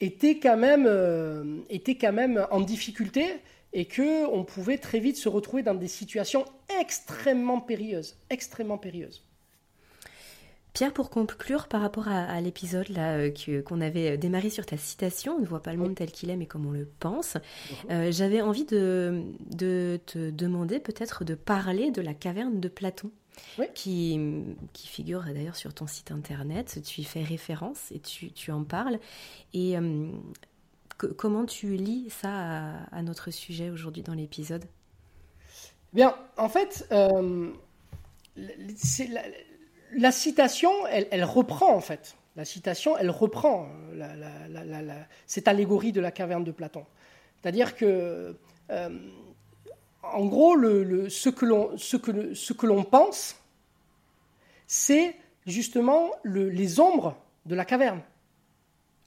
Speaker 3: était quand, même, euh, était quand même en difficulté et que on pouvait très vite se retrouver dans des situations extrêmement périlleuses, extrêmement périlleuses.
Speaker 2: Pierre, pour conclure par rapport à, l'épisode là euh, qu'on avait démarré sur ta citation, on ne voit pas le monde tel qu'il est, mais comme on le pense. Mhm. J'avais envie de, de, te demander peut-être de parler de la caverne de Platon qui, qui figure d'ailleurs sur ton site internet. Tu y fais référence et tu, tu en parles. Et euh, comment tu lis ça à, notre sujet aujourd'hui dans l'épisode?
Speaker 3: Bien, en fait, euh, la, citation, elle, elle, reprend en fait. La citation, elle reprend euh, cette allégorie de la caverne de Platon. C'est-à-dire que en gros, le, ce que l'on pense, c'est justement les ombres de la caverne.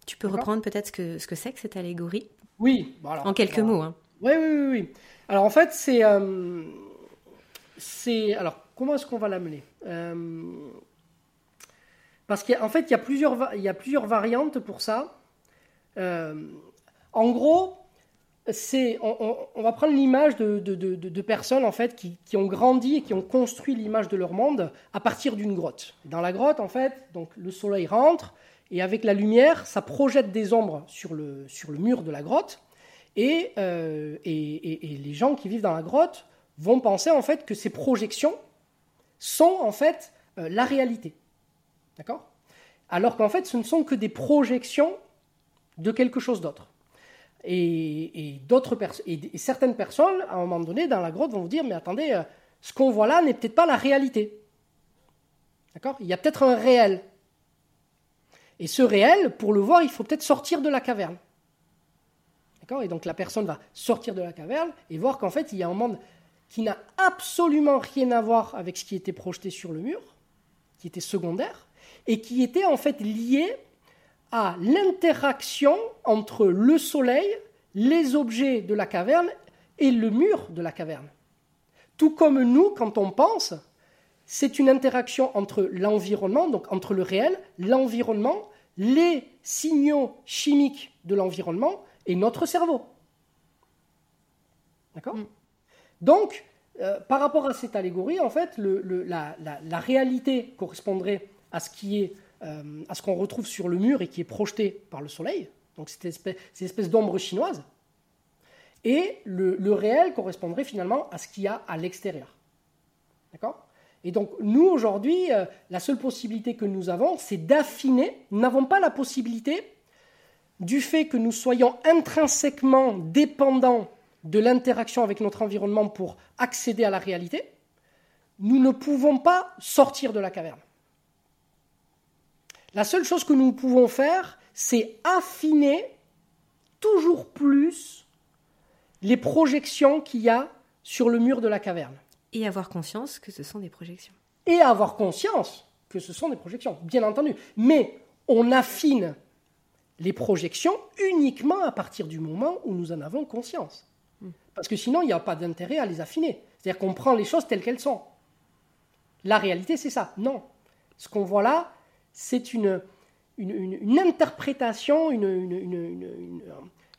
Speaker 2: Tu peux reprendre peut-être ce que c'est que, cette allégorie?
Speaker 3: Oui.
Speaker 2: en quelques mots. Hein.
Speaker 3: Oui, oui, oui, Alors en fait, c'est... Euh, alors, comment est-ce qu'on va l'amener euh, Parce qu'en fait, il y, a plusieurs, il y a plusieurs variantes pour ça. Euh, en gros, on, va prendre l'image de, personnes en fait qui, ont grandi et qui ont construit l'image de leur monde à partir d'une grotte. Dans la grotte, en fait, donc le soleil rentre et avec la lumière, ça projette des ombres sur le, mur de la grotte euh, et, les gens qui vivent dans la grotte vont penser en fait que ces projections sont en fait euh, la réalité, d'accord? Alors qu'en fait, ce ne sont que des projections de quelque chose d'autre. Et, et, certaines personnes, à un moment donné, dans la grotte, vont vous dire, mais attendez, euh, ce qu'on voit là n'est peut-être pas la réalité. D'accord? Il y a peut-être un réel. Et ce réel, pour le voir, il faut peut-être sortir de la caverne. D'accord? Et donc la personne va sortir de la caverne et voir qu'en fait, il y a un monde qui n'a absolument rien à voir avec ce qui était projeté sur le mur, qui était secondaire, et qui était en fait lié à l'interaction entre le soleil, les objets de la caverne et le mur de la caverne. Tout comme nous, quand on pense, c'est une interaction entre l'environnement, donc entre le réel, l'environnement, les signaux chimiques de l'environnement et notre cerveau. D'accord? Mm. Donc, euh, par rapport à cette allégorie, en fait, la, réalité correspondrait euh, à ce qu'on retrouve sur le mur et qui est projeté par le soleil, donc cette espèce, cette espèce d'ombre chinoise, et le, réel correspondrait finalement à ce qu'il y a à l'extérieur. D'accord? Et donc nous, aujourd'hui, euh, la seule possibilité que nous avons, c'est d'affiner. Nous n'avons pas la possibilité, du fait que nous soyons intrinsèquement dépendants de l'interaction avec notre environnement pour accéder à la réalité, nous ne pouvons pas sortir de la caverne. La seule chose que nous pouvons faire, c'est affiner toujours plus les projections qu'il y a sur le mur de la caverne.
Speaker 2: Et avoir conscience que ce sont des projections.
Speaker 3: Et avoir conscience que ce sont des projections, bien entendu. Mais on affine les projections uniquement à partir du moment où nous en avons conscience. Parce que sinon, il n'y a pas d'intérêt à les affiner. C'est-à-dire qu'on prend les choses telles qu'elles sont. La réalité, c'est ça. Non. Ce qu'on voit là, c'est une, une, interprétation, une,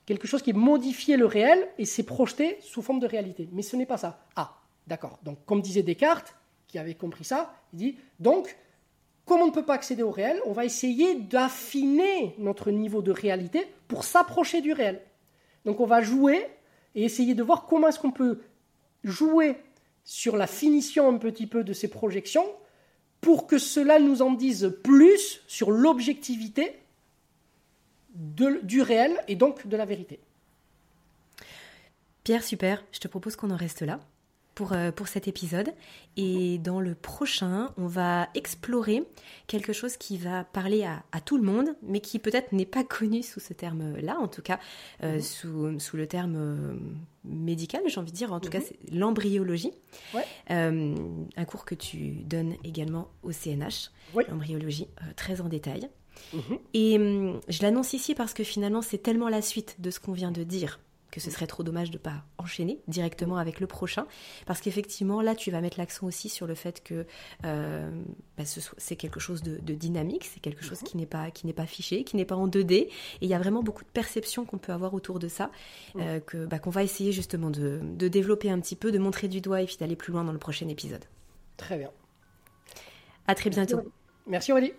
Speaker 3: quelque chose qui est modifié le réel et c'est projeté sous forme de réalité. Mais ce n'est pas ça. Ah, d'accord. Donc, comme disait Descartes, qui avait compris ça, il dit donc, comme on ne peut pas accéder au réel, on va essayer d'affiner notre niveau de réalité pour s'approcher du réel. Donc, on va jouer et essayer de voir comment est-ce qu'on peut jouer sur la finition un petit peu de ces projections pour que cela nous en dise plus sur l'objectivité du réel et donc de la vérité.
Speaker 2: Pierre, super, je te propose qu'on en reste là pour, euh, pour cet épisode. Et dans le prochain, on va explorer quelque chose qui va parler à, à tout le monde, mais qui peut-être n'est pas connu sous ce terme-là, en tout cas euh, mhm. sous, sous, le terme euh, médical, j'ai envie de dire, en tout cas mhm. c'est l'embryologie. un cours que tu donnes également au CNH, l'embryologie, très en détail. Mhm. Et hum, je l'annonce ici parce que finalement c'est tellement la suite de ce qu'on vient de dire que ce serait trop dommage de ne pas enchaîner directement avec le prochain, parce qu'effectivement là tu vas mettre l'accent aussi sur le fait que euh, bah, c'est quelque chose de, dynamique, c'est quelque chose qui n'est pas qui n'est pas fiché, qui n'est pas en 2D, et il y a vraiment beaucoup de perceptions qu'on peut avoir autour de ça, euh, que bah, qu'on va essayer justement de, de développer un petit peu, de montrer du doigt et puis d'aller plus loin dans le prochain épisode.
Speaker 3: Très bien.
Speaker 2: À très bientôt.
Speaker 3: Merci Aurélie.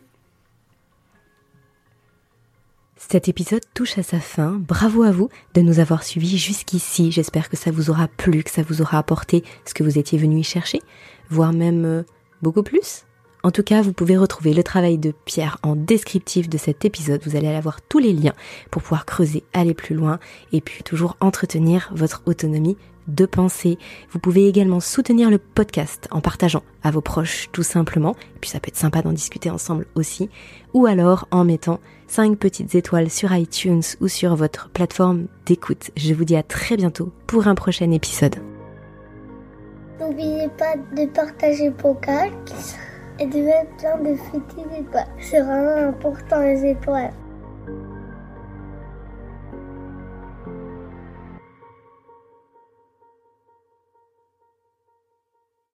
Speaker 2: Cet épisode touche à sa fin. Bravo à vous de nous avoir suivis jusqu'ici. J'espère que ça vous aura plu, que ça vous aura apporté ce que vous étiez venu y chercher, voire même euh, beaucoup plus. En tout cas, vous pouvez retrouver le travail de Pierre en descriptif de cet épisode. Vous allez avoir tous les liens pour pouvoir creuser, aller plus loin et puis toujours entretenir votre autonomie de pensée. Vous pouvez également soutenir le podcast en partageant à vos proches tout simplement. Et puis ça peut être sympa d'en discuter ensemble aussi. Ou alors en mettant 5 petites étoiles sur iTunes ou sur votre plateforme d'écoute. Je vous dis à très bientôt pour un prochain épisode.
Speaker 1: N'oubliez pas de partager podcast et de mettre plein de petites. C'est vraiment important les étoiles.